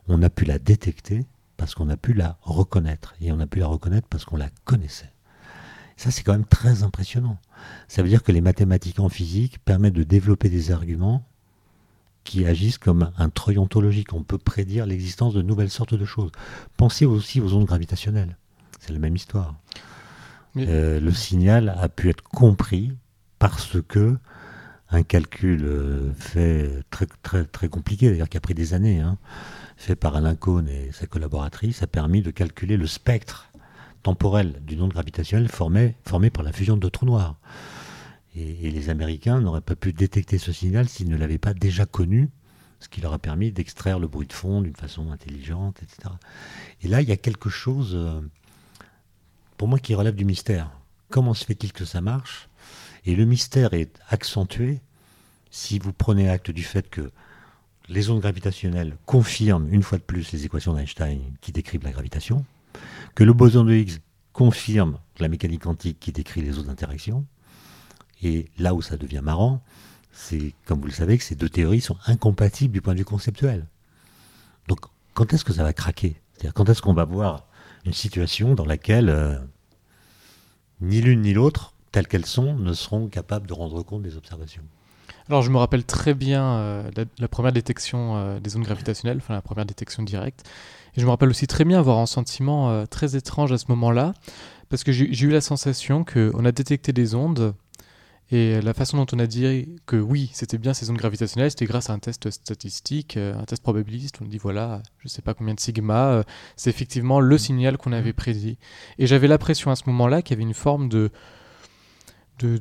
On a pu la détecter parce qu'on a pu la reconnaître, et on a pu la reconnaître parce qu'on la connaissait. Ça, c'est quand même très impressionnant. Ça veut dire que les mathématiques en physique permettent de développer des arguments qui agissent comme un treuil ontologique. On peut prédire l'existence de nouvelles sortes de choses. Pensez aussi aux ondes gravitationnelles. C'est la même histoire. Euh, le signal a pu être compris parce que un calcul euh, fait très, très, compliqué, d'ailleurs qui a pris des années, hein, fait par Alain Cohn et sa collaboratrice, a permis de calculer le spectre temporel d'une onde gravitationnelle formée, par la fusion de trous noirs. Et, les Américains n'auraient pas pu détecter ce signal s'ils ne l'avaient pas déjà connu, ce qui leur a permis d'extraire le bruit de fond d'une façon intelligente, etc. Et là, il y a quelque chose, euh, pour moi, qui relève du mystère. Comment se fait-il que ça marche? Et le mystère est accentué si vous prenez acte du fait que les ondes gravitationnelles confirment une fois de plus les équations d'Einstein qui décrivent la gravitation, que le boson de Higgs confirme la mécanique quantique qui décrit les autres interactions, et là où ça devient marrant, c'est, comme vous le savez, que ces deux théories sont incompatibles du point de vue conceptuel. Donc, quand est-ce que ça va craquer? Quand est-ce qu'on va voir une situation dans laquelle euh, ni l'une ni l'autre, telles qu'elles sont, ne seront capables de rendre compte des observations alors je me rappelle très bien euh, la, première détection euh, des ondes gravitationnelles, enfin la première détection directe. Et je me rappelle aussi très bien avoir un sentiment très étrange à ce moment-là, parce que j'ai eu la sensation qu'on a détecté des ondes et la façon dont on a dit que oui, c'était bien ces ondes gravitationnelles, c'était grâce à un test statistique, euh, un test probabiliste. On dit voilà, je sais pas combien de sigma, euh, c'est effectivement le mm. signal qu'on avait mm. prédit. Et j'avais l'impression à ce moment-là qu'il y avait une forme de, de,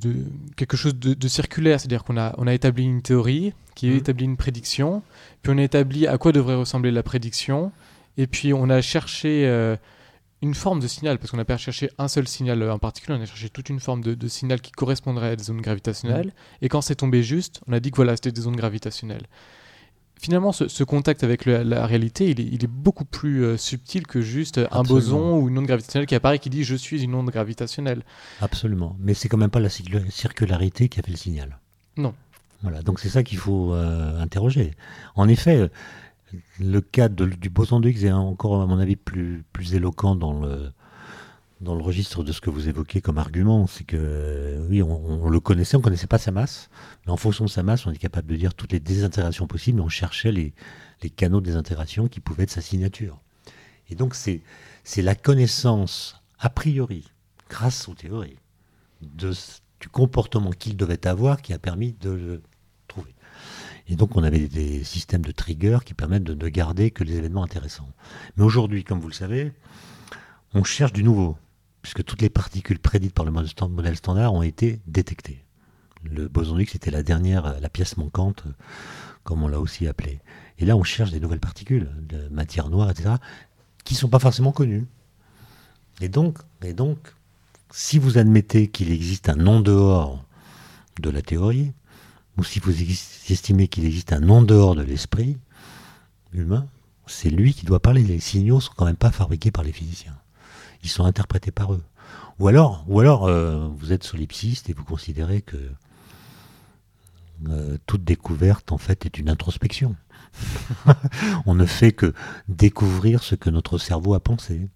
quelque chose de, circulaire, c'est-à-dire qu'on a, on a établi une théorie qui a mm. établi une prédiction, puis on a établi à quoi devrait ressembler la prédiction, et puis on a cherché euh, une forme de signal, parce qu'on n'a pas cherché un seul signal en particulier, on a cherché toute une forme de, signal qui correspondrait à des zones gravitationnelles. Mm. Et quand c'est tombé juste, on a dit que voilà, c'était des zones gravitationnelles. Finalement, ce, contact avec la réalité, il est, beaucoup plus euh, subtil que juste un boson ou une onde gravitationnelle qui apparaît qui dit je suis une onde gravitationnelle. Absolument. Mais c'est quand même pas la circularité qui a fait le signal. Non. Voilà. Donc c'est ça qu'il faut euh, interroger. En effet, le cas du boson de Higgs est encore, à mon avis, plus, plus éloquent dans le, dans le registre de ce que vous évoquez comme argument, c'est que oui, on, le connaissait, on ne connaissait pas sa masse, mais en fonction de sa masse, on est capable de dire toutes les désintégrations possibles, on cherchait les, canaux de désintégration qui pouvaient être sa signature. Et donc c'est la connaissance a priori, grâce aux théories, du comportement qu'il devait avoir qui a permis de le trouver. Et donc on avait des systèmes de triggers qui permettent de ne garder que les événements intéressants. Mais aujourd'hui, comme vous le savez, on cherche du nouveau puisque toutes les particules prédites par le modèle standard ont été détectées. Le boson Higgs était la dernière, la pièce manquante, comme on l'a aussi appelé. Et là, on cherche des nouvelles particules, de matière noire, etc., qui ne sont pas forcément connues. Et donc, et donc, si vous admettez qu'il existe un non-dehors de la théorie, ou si vous estimez qu'il existe un non-dehors de l'esprit humain, c'est lui qui doit parler. Les signaux sont quand même pas fabriqués par les physiciens ils sont interprétés par eux. Ou alors, ou alors euh, vous êtes solipsiste et vous considérez que euh, toute découverte, en fait, est une introspection. on ne fait que découvrir ce que notre cerveau a pensé.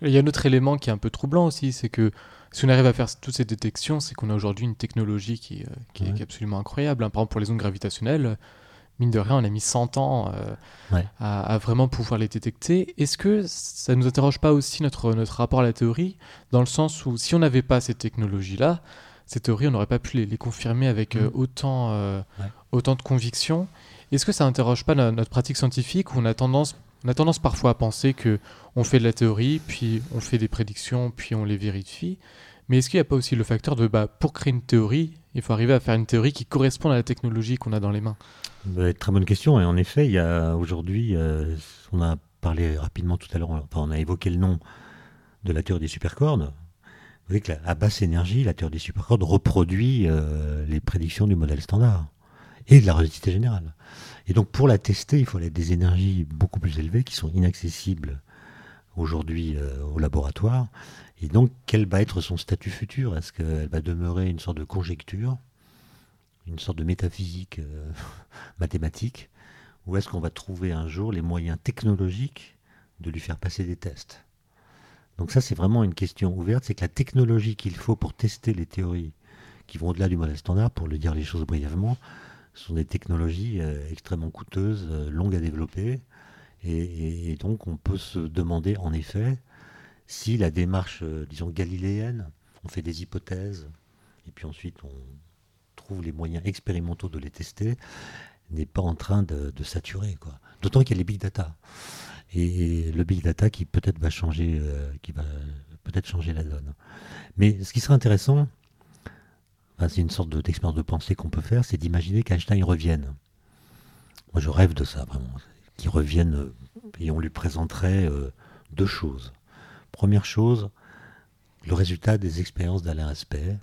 Il y a un autre élément qui est un peu troublant aussi, c'est que si on arrive à faire toutes ces détections, c'est qu'on a aujourd'hui une technologie qui, euh, est, absolument incroyable. Hein. Par exemple, pour les ondes gravitationnelles, mine de rien, on a mis 100 ans euh, à, vraiment pouvoir les détecter. Est-ce que ça ne nous interroge pas aussi notre, notre rapport à la théorie, dans le sens où si on n'avait pas cette technologie-là, ces théories, on n'aurait pas pu les, confirmer avec euh, mm. autant, euh, autant de conviction? Est-ce que ça n'interroge pas notre, pratique scientifique où on a tendance, on a tendance parfois à penser que on fait de la théorie, puis on fait des prédictions, puis on les vérifie mais est-ce qu'il n'y a pas aussi le facteur de, bah, pour créer une théorie, il faut arriver à faire une théorie qui corresponde à la technologie qu'on a dans les mains bah, Très bonne question. Et en effet, il y a aujourd'hui, euh, on a parlé rapidement tout à l'heure, enfin, on a évoqué le nom de la théorie des supercordes. Vous voyez qu'à basse énergie, la théorie des supercordes reproduit euh, les prédictions du modèle standard et de la relativité générale. Et donc pour la tester, il faut aller des énergies beaucoup plus élevées qui sont inaccessibles aujourd'hui euh, au laboratoire. Et donc, quel va être son statut futur? Est-ce qu'elle va demeurer une sorte de conjecture, une sorte de métaphysique euh, mathématique, ou est-ce qu'on va trouver un jour les moyens technologiques de lui faire passer des tests? Donc ça, c'est vraiment une question ouverte, c'est que la technologie qu'il faut pour tester les théories qui vont au-delà du modèle standard, pour le dire les choses brièvement, sont des technologies euh, extrêmement coûteuses, longues à développer, et, donc on peut se demander en effet si la démarche, euh, disons, galiléenne, on fait des hypothèses, et puis ensuite on trouve les moyens expérimentaux de les tester, n'est pas en train de, saturer. Quoi. D'autant qu'il y a les big data. Et, le big data qui peut-être va changer, euh, qui va peut-être changer la donne. Mais ce qui serait intéressant, c'est une sorte d'expérience de, pensée qu'on peut faire, c'est d'imaginer qu'Einstein revienne. Moi, je rêve de ça, vraiment. Euh, et on lui présenterait deux choses. Première chose, le résultat des expériences d'Alain Aspect,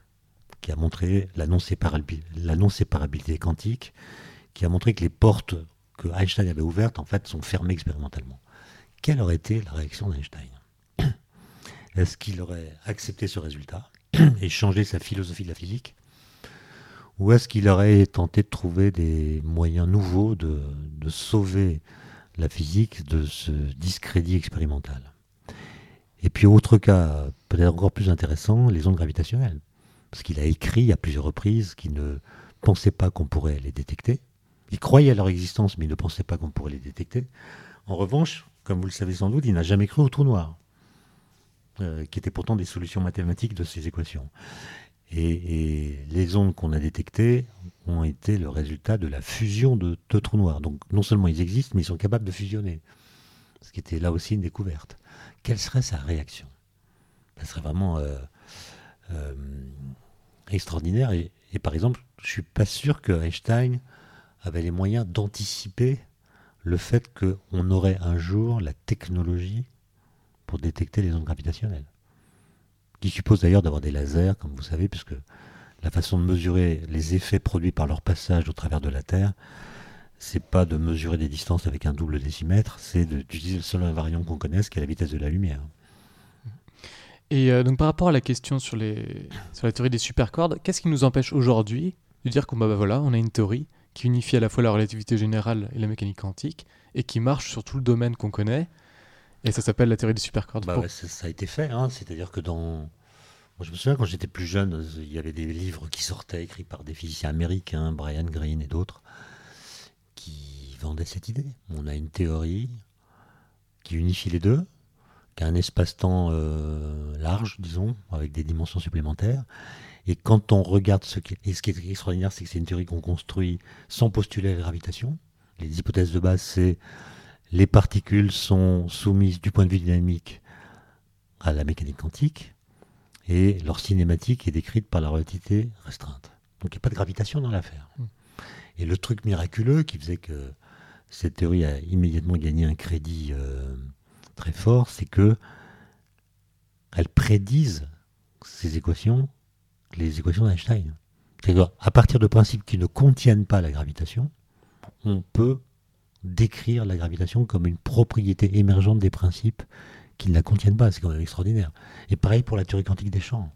qui a montré la non-séparabilité quantique, qui a montré que les portes que Einstein avait ouvertes, en fait, sont fermées expérimentalement. Quelle aurait été la réaction d'Einstein? Est-ce qu'il aurait accepté ce résultat et changé sa philosophie de la physique? Ou est-ce qu'il aurait tenté de trouver des moyens nouveaux de sauver la physique de ce discrédit expérimental et puis autre cas, peut-être encore plus intéressant, les ondes gravitationnelles. Parce qu'il a écrit à plusieurs reprises qu'il ne pensait pas qu'on pourrait les détecter. Il croyait à leur existence, mais il ne pensait pas qu'on pourrait les détecter. En revanche, comme vous le savez sans doute, il n'a jamais cru au trou noir, euh, qui étaient pourtant des solutions mathématiques de ces équations. Et, les ondes qu'on a détectées ont été le résultat de la fusion de deux trous noirs. Donc non seulement ils existent, mais ils sont capables de fusionner. Ce qui était là aussi une découverte quelle serait sa réaction? Ça serait vraiment euh, euh, extraordinaire. Et, par exemple, je ne suis pas sûr que Einstein avait les moyens d'anticiper le fait qu'on aurait un jour la technologie pour détecter les ondes gravitationnelles. Qui suppose d'ailleurs d'avoir des lasers, comme vous savez, puisque la façon de mesurer les effets produits par leur passage au travers de la Terre, c'est pas de mesurer des distances avec un double décimètre, c'est d'utiliser le seul invariant qu'on connaisse, qui est la vitesse de la lumière. Et euh, donc par rapport à la question sur, les, sur la théorie des supercordes, qu'est-ce qui nous empêche aujourd'hui de dire qu'on bah, voilà, on a une théorie qui unifie à la fois la relativité générale et la mécanique quantique, et qui marche sur tout le domaine qu'on connaît, et ça s'appelle la théorie des supercordes. Bah ça, a été fait, hein. c'est-à-dire que dans... je me souviens quand j'étais plus jeune, il y avait des livres qui sortaient écrits par des physiciens américains, Brian Greene et d'autres, qui vendaient cette idée. On a une théorie qui unifie les deux, qui a un espace-temps euh, large, disons, avec des dimensions supplémentaires. Et quand on regarde ce qui est, ce qui est extraordinaire, c'est que c'est une théorie qu'on construit sans postuler la gravitation. Les hypothèses de base, c'est les particules sont soumises du point de vue dynamique à la mécanique quantique et leur cinématique est décrite par la relativité restreinte. Donc il n'y a pas de gravitation dans l'affaire. Hmm. Et le truc miraculeux qui faisait que cette théorie a immédiatement gagné un crédit euh, très fort, c'est que elle prédise ces équations, les équations d'Einstein. C'est-à-dire à partir de principes qui ne contiennent pas la gravitation, on peut décrire la gravitation comme une propriété émergente des principes qui ne la contiennent pas. C'est quand même extraordinaire. Et pareil pour la théorie quantique des champs.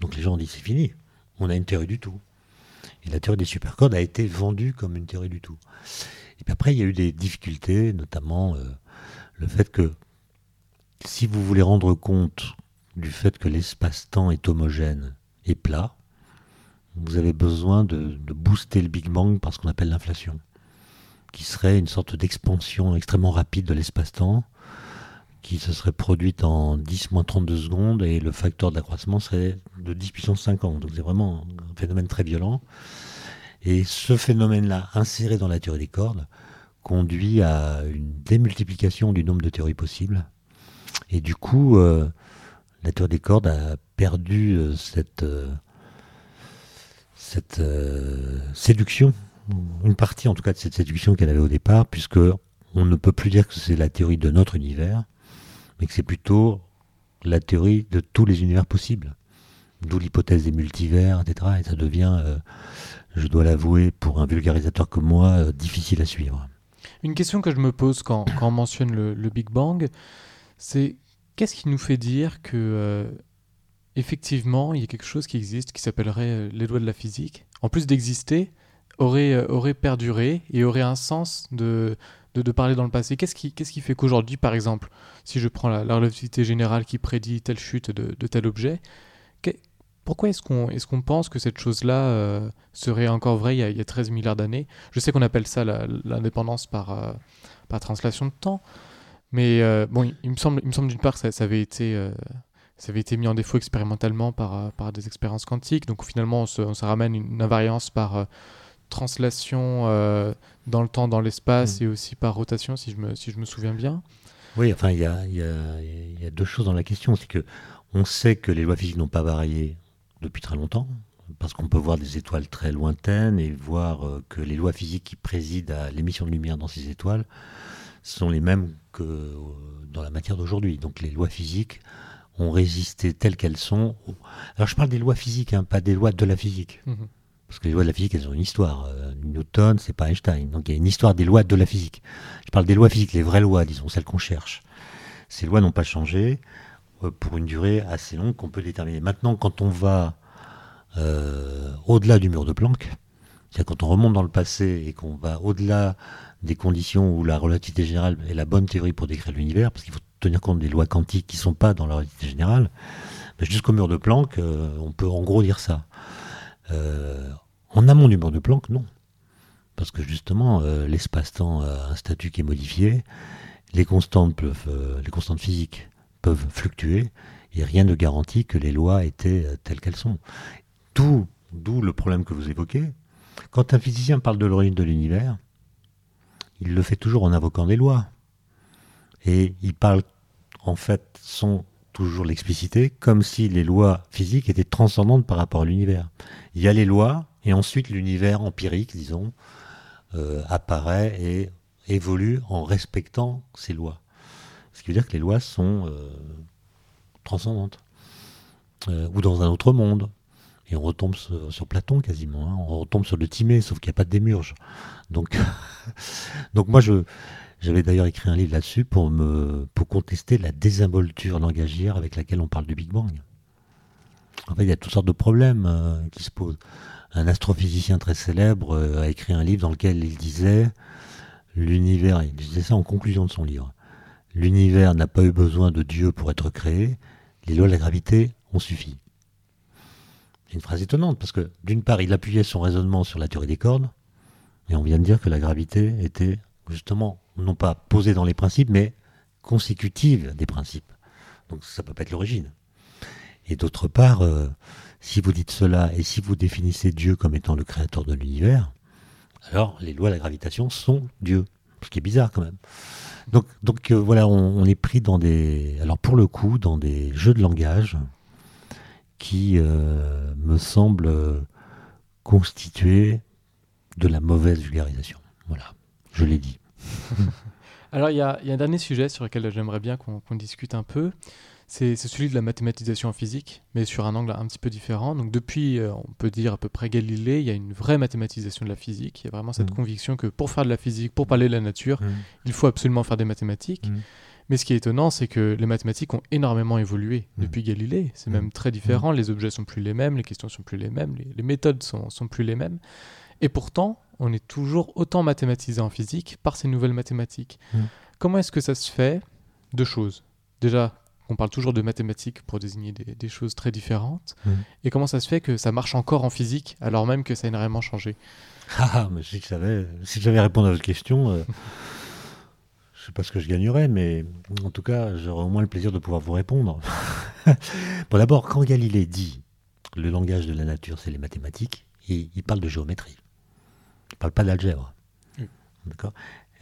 Donc les gens ont dit c'est fini, on a une théorie du tout. Et la théorie des supercordes a été vendue comme une théorie du tout. Et puis après, il y a eu des difficultés, notamment euh, le fait que si vous voulez rendre compte du fait que l'espace-temps est homogène et plat, vous avez besoin de, de booster le Big Bang par ce qu'on appelle l'inflation qui serait une sorte d'expansion extrêmement rapide de l'espace-temps, qui se serait produite en 10 32 secondes, et le facteur d'accroissement serait de 10 puissance 50. Donc c'est vraiment un phénomène très violent. Et ce phénomène-là, inséré dans la théorie des cordes, conduit à une démultiplication du nombre de théories possibles. Et du coup, euh, la théorie des cordes a perdu euh, cette, euh, cette séduction une partie en tout cas de cette séduction qu'elle avait au départ, puisque on ne peut plus dire que c'est la théorie de notre univers, mais que c'est plutôt la théorie de tous les univers possibles. D'où l'hypothèse des multivers, etc. Et ça devient, euh, je dois l'avouer, pour un vulgarisateur comme moi, euh, difficile à suivre. Une question que je me pose quand, on mentionne le, Big Bang, c'est qu'est-ce qui nous fait dire que euh, effectivement il y a quelque chose qui existe qui s'appellerait les lois de la physique? En plus d'exister, aurait, aurait perduré et aurait un sens de, de, parler dans le passé Qu'est-ce qui, qu'est-ce qui fait qu'aujourd'hui, par exemple, si je prends la, relativité générale qui prédit telle chute de, tel objet, pourquoi est-ce qu'on est qu'on pense que cette chose-là euh, serait encore vraie il y, a, 13 milliards d'années? Je sais qu'on appelle ça l'indépendance par, euh, par translation de temps, mais bon, il, me semble, il me semble d'une part que ça, avait été ça avait été mis en défaut expérimentalement par, par des expériences quantiques. Donc finalement, on se, on se ramène une invariance par, translation euh, dans le temps, dans l'espace mm. et aussi par rotation, si je me, si je me souviens bien. Oui, enfin, il y a, y, a, y a, deux choses dans la question. C'est que on sait que les lois physiques n'ont pas varié depuis très longtemps, parce qu'on peut voir des étoiles très lointaines et voir euh, que les lois physiques qui président à l'émission de lumière dans ces étoiles sont les mêmes que euh, dans la matière d'aujourd'hui. Donc les lois physiques ont résisté telles qu'elles sont. Alors je parle des lois physiques, hein, pas des lois de la physique. Mm-hmm. Parce que les lois de la physique, elles ont une histoire. Euh, Newton, c'est pas Einstein. Donc il y a une histoire des lois de la physique. Je parle des lois physiques, les vraies lois, disons, celles qu'on cherche. Ces lois n'ont pas changé euh, pour une durée assez longue qu'on peut déterminer. Maintenant, quand on va euh, au-delà du mur de Planck, c'est-à-dire quand on remonte dans le passé et qu'on va au-delà des conditions où la relativité générale est la bonne théorie pour décrire l'univers, parce qu'il faut tenir compte des lois quantiques qui ne sont pas dans la relativité générale, ben, jusqu'au mur de Planck, on peut en gros dire ça. Euh, en amont du mur de Planck, non. Parce que justement, euh, l'espace-temps a un statut qui est modifié, les constantes, euh, les constantes physiques peuvent fluctuer, et rien ne garantit que les lois étaient telles qu'elles sont. D'où le problème que vous évoquez. Quand un physicien parle de l'origine de l'univers, il le fait toujours en invoquant des lois. Et il parle, en fait, son toujours l'expliciter, comme si les lois physiques étaient transcendantes par rapport à l'univers. Il y a les lois, et ensuite l'univers empirique, disons, euh, apparaît et évolue en respectant ces lois. Ce qui veut dire que les lois sont euh, transcendantes, euh, ou dans un autre monde. Et on retombe sur, Platon quasiment. Hein. On retombe sur le Timée, sauf qu'il n'y a pas de démurge. Donc, donc moi, je, j'avais d'ailleurs écrit un livre là-dessus pour, me, pour contester la désinvolture langagière avec laquelle on parle du Big Bang. En fait, il y a toutes sortes de problèmes euh, qui se posent. Un astrophysicien très célèbre euh, a écrit un livre dans lequel il disait l'univers, il disait ça en conclusion de son livre, l'univers n'a pas eu besoin de Dieu pour être créé, les lois de la gravité ont suffi. C'est une phrase étonnante parce que d'une part, il appuyait son raisonnement sur la théorie des cordes, et on vient de dire que la gravité était justement non pas posée dans les principes, mais consécutive des principes. Donc ça peut pas être l'origine. Et d'autre part, euh, si vous dites cela et si vous définissez Dieu comme étant le créateur de l'univers, alors les lois de la gravitation sont Dieu. Ce qui est bizarre quand même. Donc, donc euh, voilà, on, est pris dans des, alors pour le coup, dans des jeux de langage qui euh, me semblent constituer de la mauvaise vulgarisation. Voilà, je l'ai dit. Alors, il y, a un dernier sujet sur lequel j'aimerais bien qu'on discute un peu. C'est celui de la mathématisation en physique, mais sur un angle un petit peu différent. Donc, depuis, euh, on peut dire à peu près Galilée, il y a une vraie mathématisation de la physique. Il y a vraiment cette mmh. conviction que pour faire de la physique, pour parler de la nature, mmh. il faut absolument faire des mathématiques. Mmh. Mais ce qui est étonnant, c'est que les mathématiques ont énormément évolué depuis Galilée. C'est même très différent. Les objets sont plus les mêmes, les questions sont plus les mêmes, les, les méthodes sont, sont plus les mêmes. Et pourtant, on est toujours autant mathématisé en physique par ces nouvelles mathématiques. Mm. Comment est-ce que ça se fait Deux choses? Déjà, on parle toujours de mathématiques pour désigner des, choses très différentes. Mm. Et comment ça se fait que ça marche encore en physique alors même que ça a énormément changé? Ah, mais si je savais, si j'avais répondu à votre question, euh, je ne sais pas ce que je gagnerais, mais en tout cas, j'aurais au moins le plaisir de pouvoir vous répondre. bon, d'abord, quand Galilée dit le langage de la nature, c'est les mathématiques, il parle de géométrie. Il ne parle pas d'algèbre. D'accord?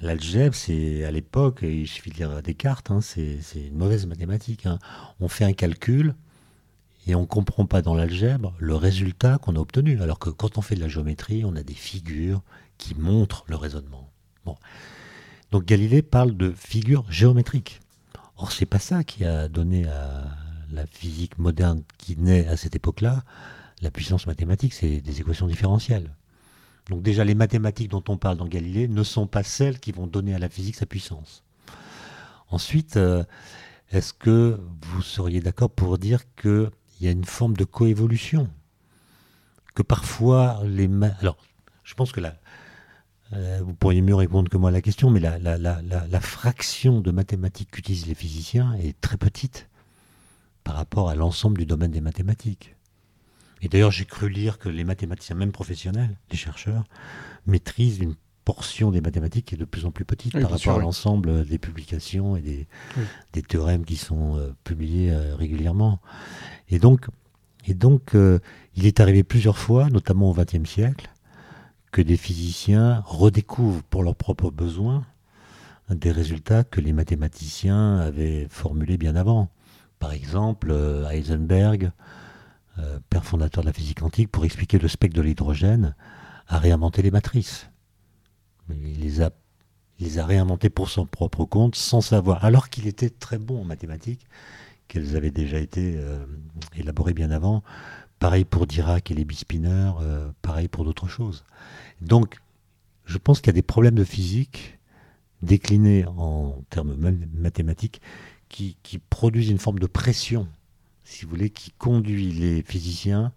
L'algèbre, c'est à l'époque, il suffit de lire Descartes, hein, c'est une mauvaise mathématique. Hein. On fait un calcul et on ne comprend pas dans l'algèbre le résultat qu'on a obtenu. Alors que quand on fait de la géométrie, on a des figures qui montrent le raisonnement. Bon. Donc Galilée parle de figures géométriques. Or, c'est pas ça qui a donné à la physique moderne qui naît à cette époque-là la puissance mathématique, c'est des équations différentielles. Donc déjà, les mathématiques dont on parle dans Galilée ne sont pas celles qui vont donner à la physique sa puissance. Ensuite, euh, est-ce que vous seriez d'accord pour dire qu'il y a une forme de coévolution? Que parfois, les... Alors, je pense que là, euh, vous pourriez mieux répondre que moi à la question, mais la, la fraction de mathématiques qu'utilisent les physiciens est très petite par rapport à l'ensemble du domaine des mathématiques. Et d'ailleurs, j'ai cru lire que les mathématiciens, même professionnels, les chercheurs, maîtrisent une portion des mathématiques qui est de plus en plus petite par rapport à l'ensemble des publications et des, théorèmes qui sont euh, publiés euh, régulièrement. Et donc, et donc euh, il est arrivé plusieurs fois, notamment au XXe siècle, que des physiciens redécouvrent pour leurs propres besoins des résultats que les mathématiciens avaient formulés bien avant. Par exemple, Heisenberg euh, père fondateur de la physique quantique, pour expliquer le spectre de l'hydrogène, a réinventé les matrices. Il les a, les a réinventées pour son propre compte, sans savoir, alors qu'il était très bon en mathématiques, qu'elles avaient déjà été euh, élaborées bien avant. Pareil pour Dirac et les bispineurs, euh, pareil pour d'autres choses. Donc, je pense qu'il y a des problèmes de physique déclinés en termes mathématiques qui produisent une forme de pression si vous voulez, qui conduit les physiciens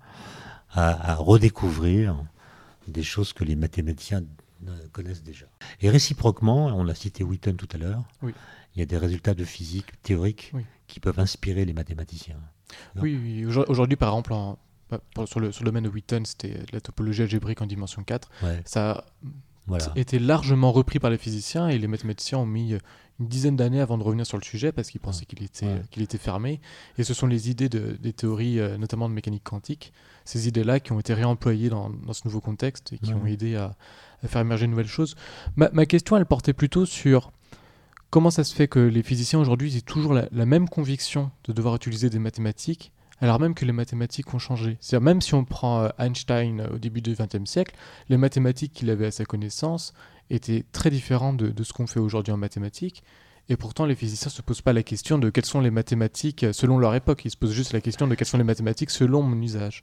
à, redécouvrir des choses que les mathématiciens connaissent déjà. Et réciproquement, on a cité Witten tout à l'heure, il y a des résultats de physique théorique qui peuvent inspirer les mathématiciens. oui, aujourd'hui par exemple, bah, sur, le, sur, le, domaine de Witten, c'était la topologie algébrique en dimension 4. Ça a été largement repris par les physiciens et les mathématiciens ont mis une dizaine d'années avant de revenir sur le sujet parce qu'ils pensaient qu'il était, qu'il était fermé. Et ce sont les idées de, des théories, euh, notamment de mécanique quantique, ces idées-là qui ont été réemployées dans, dans, ce nouveau contexte et qui ont aidé à, faire émerger de nouvelles choses. Ma, ma, question, elle portait plutôt sur comment ça se fait que les physiciens aujourd'hui aient toujours la, même conviction de devoir utiliser des mathématiques alors même que les mathématiques ont changé. C'est-à-dire même si on prend euh, Einstein euh, au début du XXe siècle, les mathématiques qu'il avait à sa connaissance était très différent de, de ce qu'on fait aujourd'hui en mathématiques. Et pourtant, les physiciens ne se posent pas la question de quelles sont les mathématiques selon leur époque. Ils se posent juste la question de quelles sont les mathématiques selon mon usage.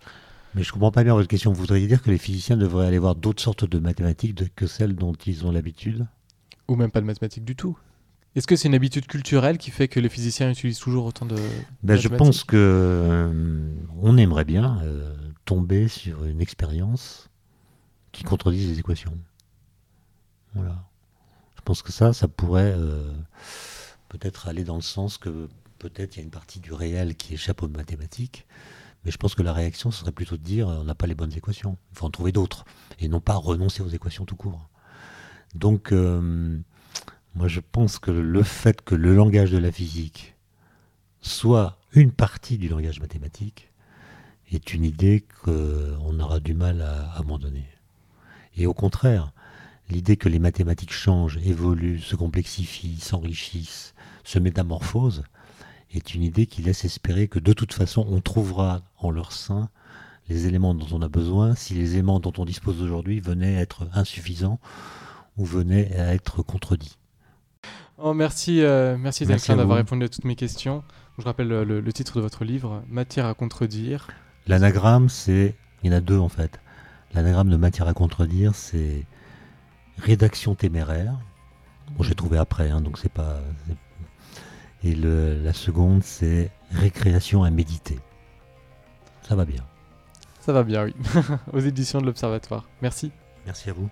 Mais je comprends pas bien votre question. Vous voudriez dire que les physiciens devraient aller voir d'autres sortes de mathématiques que celles dont ils ont l'habitude? Ou même pas de mathématiques du tout. Est-ce que c'est une habitude culturelle qui fait que les physiciens utilisent toujours autant de. Ben, je pense que euh, on aimerait bien euh, tomber sur une expérience qui contredise les équations. Voilà. Je pense que ça, ça pourrait euh, peut-être aller dans le sens que peut-être il y a une partie du réel qui échappe aux mathématiques, mais je pense que la réaction ce serait plutôt de dire on n'a pas les bonnes équations, il faut en trouver d'autres, et non pas renoncer aux équations tout court. Donc, moi je pense que le fait que le langage de la physique soit une partie du langage mathématique est une idée qu'on aura du mal à abandonner. Et au contraire, l'idée que les mathématiques changent, évoluent, se complexifient, s'enrichissent, se métamorphosent, est une idée qui laisse espérer que de toute façon on trouvera en leur sein les éléments dont on a besoin si les éléments dont on dispose aujourd'hui venaient à être insuffisants ou venaient à être contredits. Oh, merci, euh, merci, d'avoir répondu à toutes mes questions. Je rappelle le, titre de votre livre, Matière à contredire. L'anagramme, c'est. Il y en a deux en fait. L'anagramme de Matière à contredire, c'est rédaction téméraire. Bon, j'ai trouvé après, hein, donc c'est pas. Et le, la seconde, c'est récréation à méditer. Ça va bien. Ça va bien, oui. Aux éditions de l'Observatoire. Merci. Merci à vous.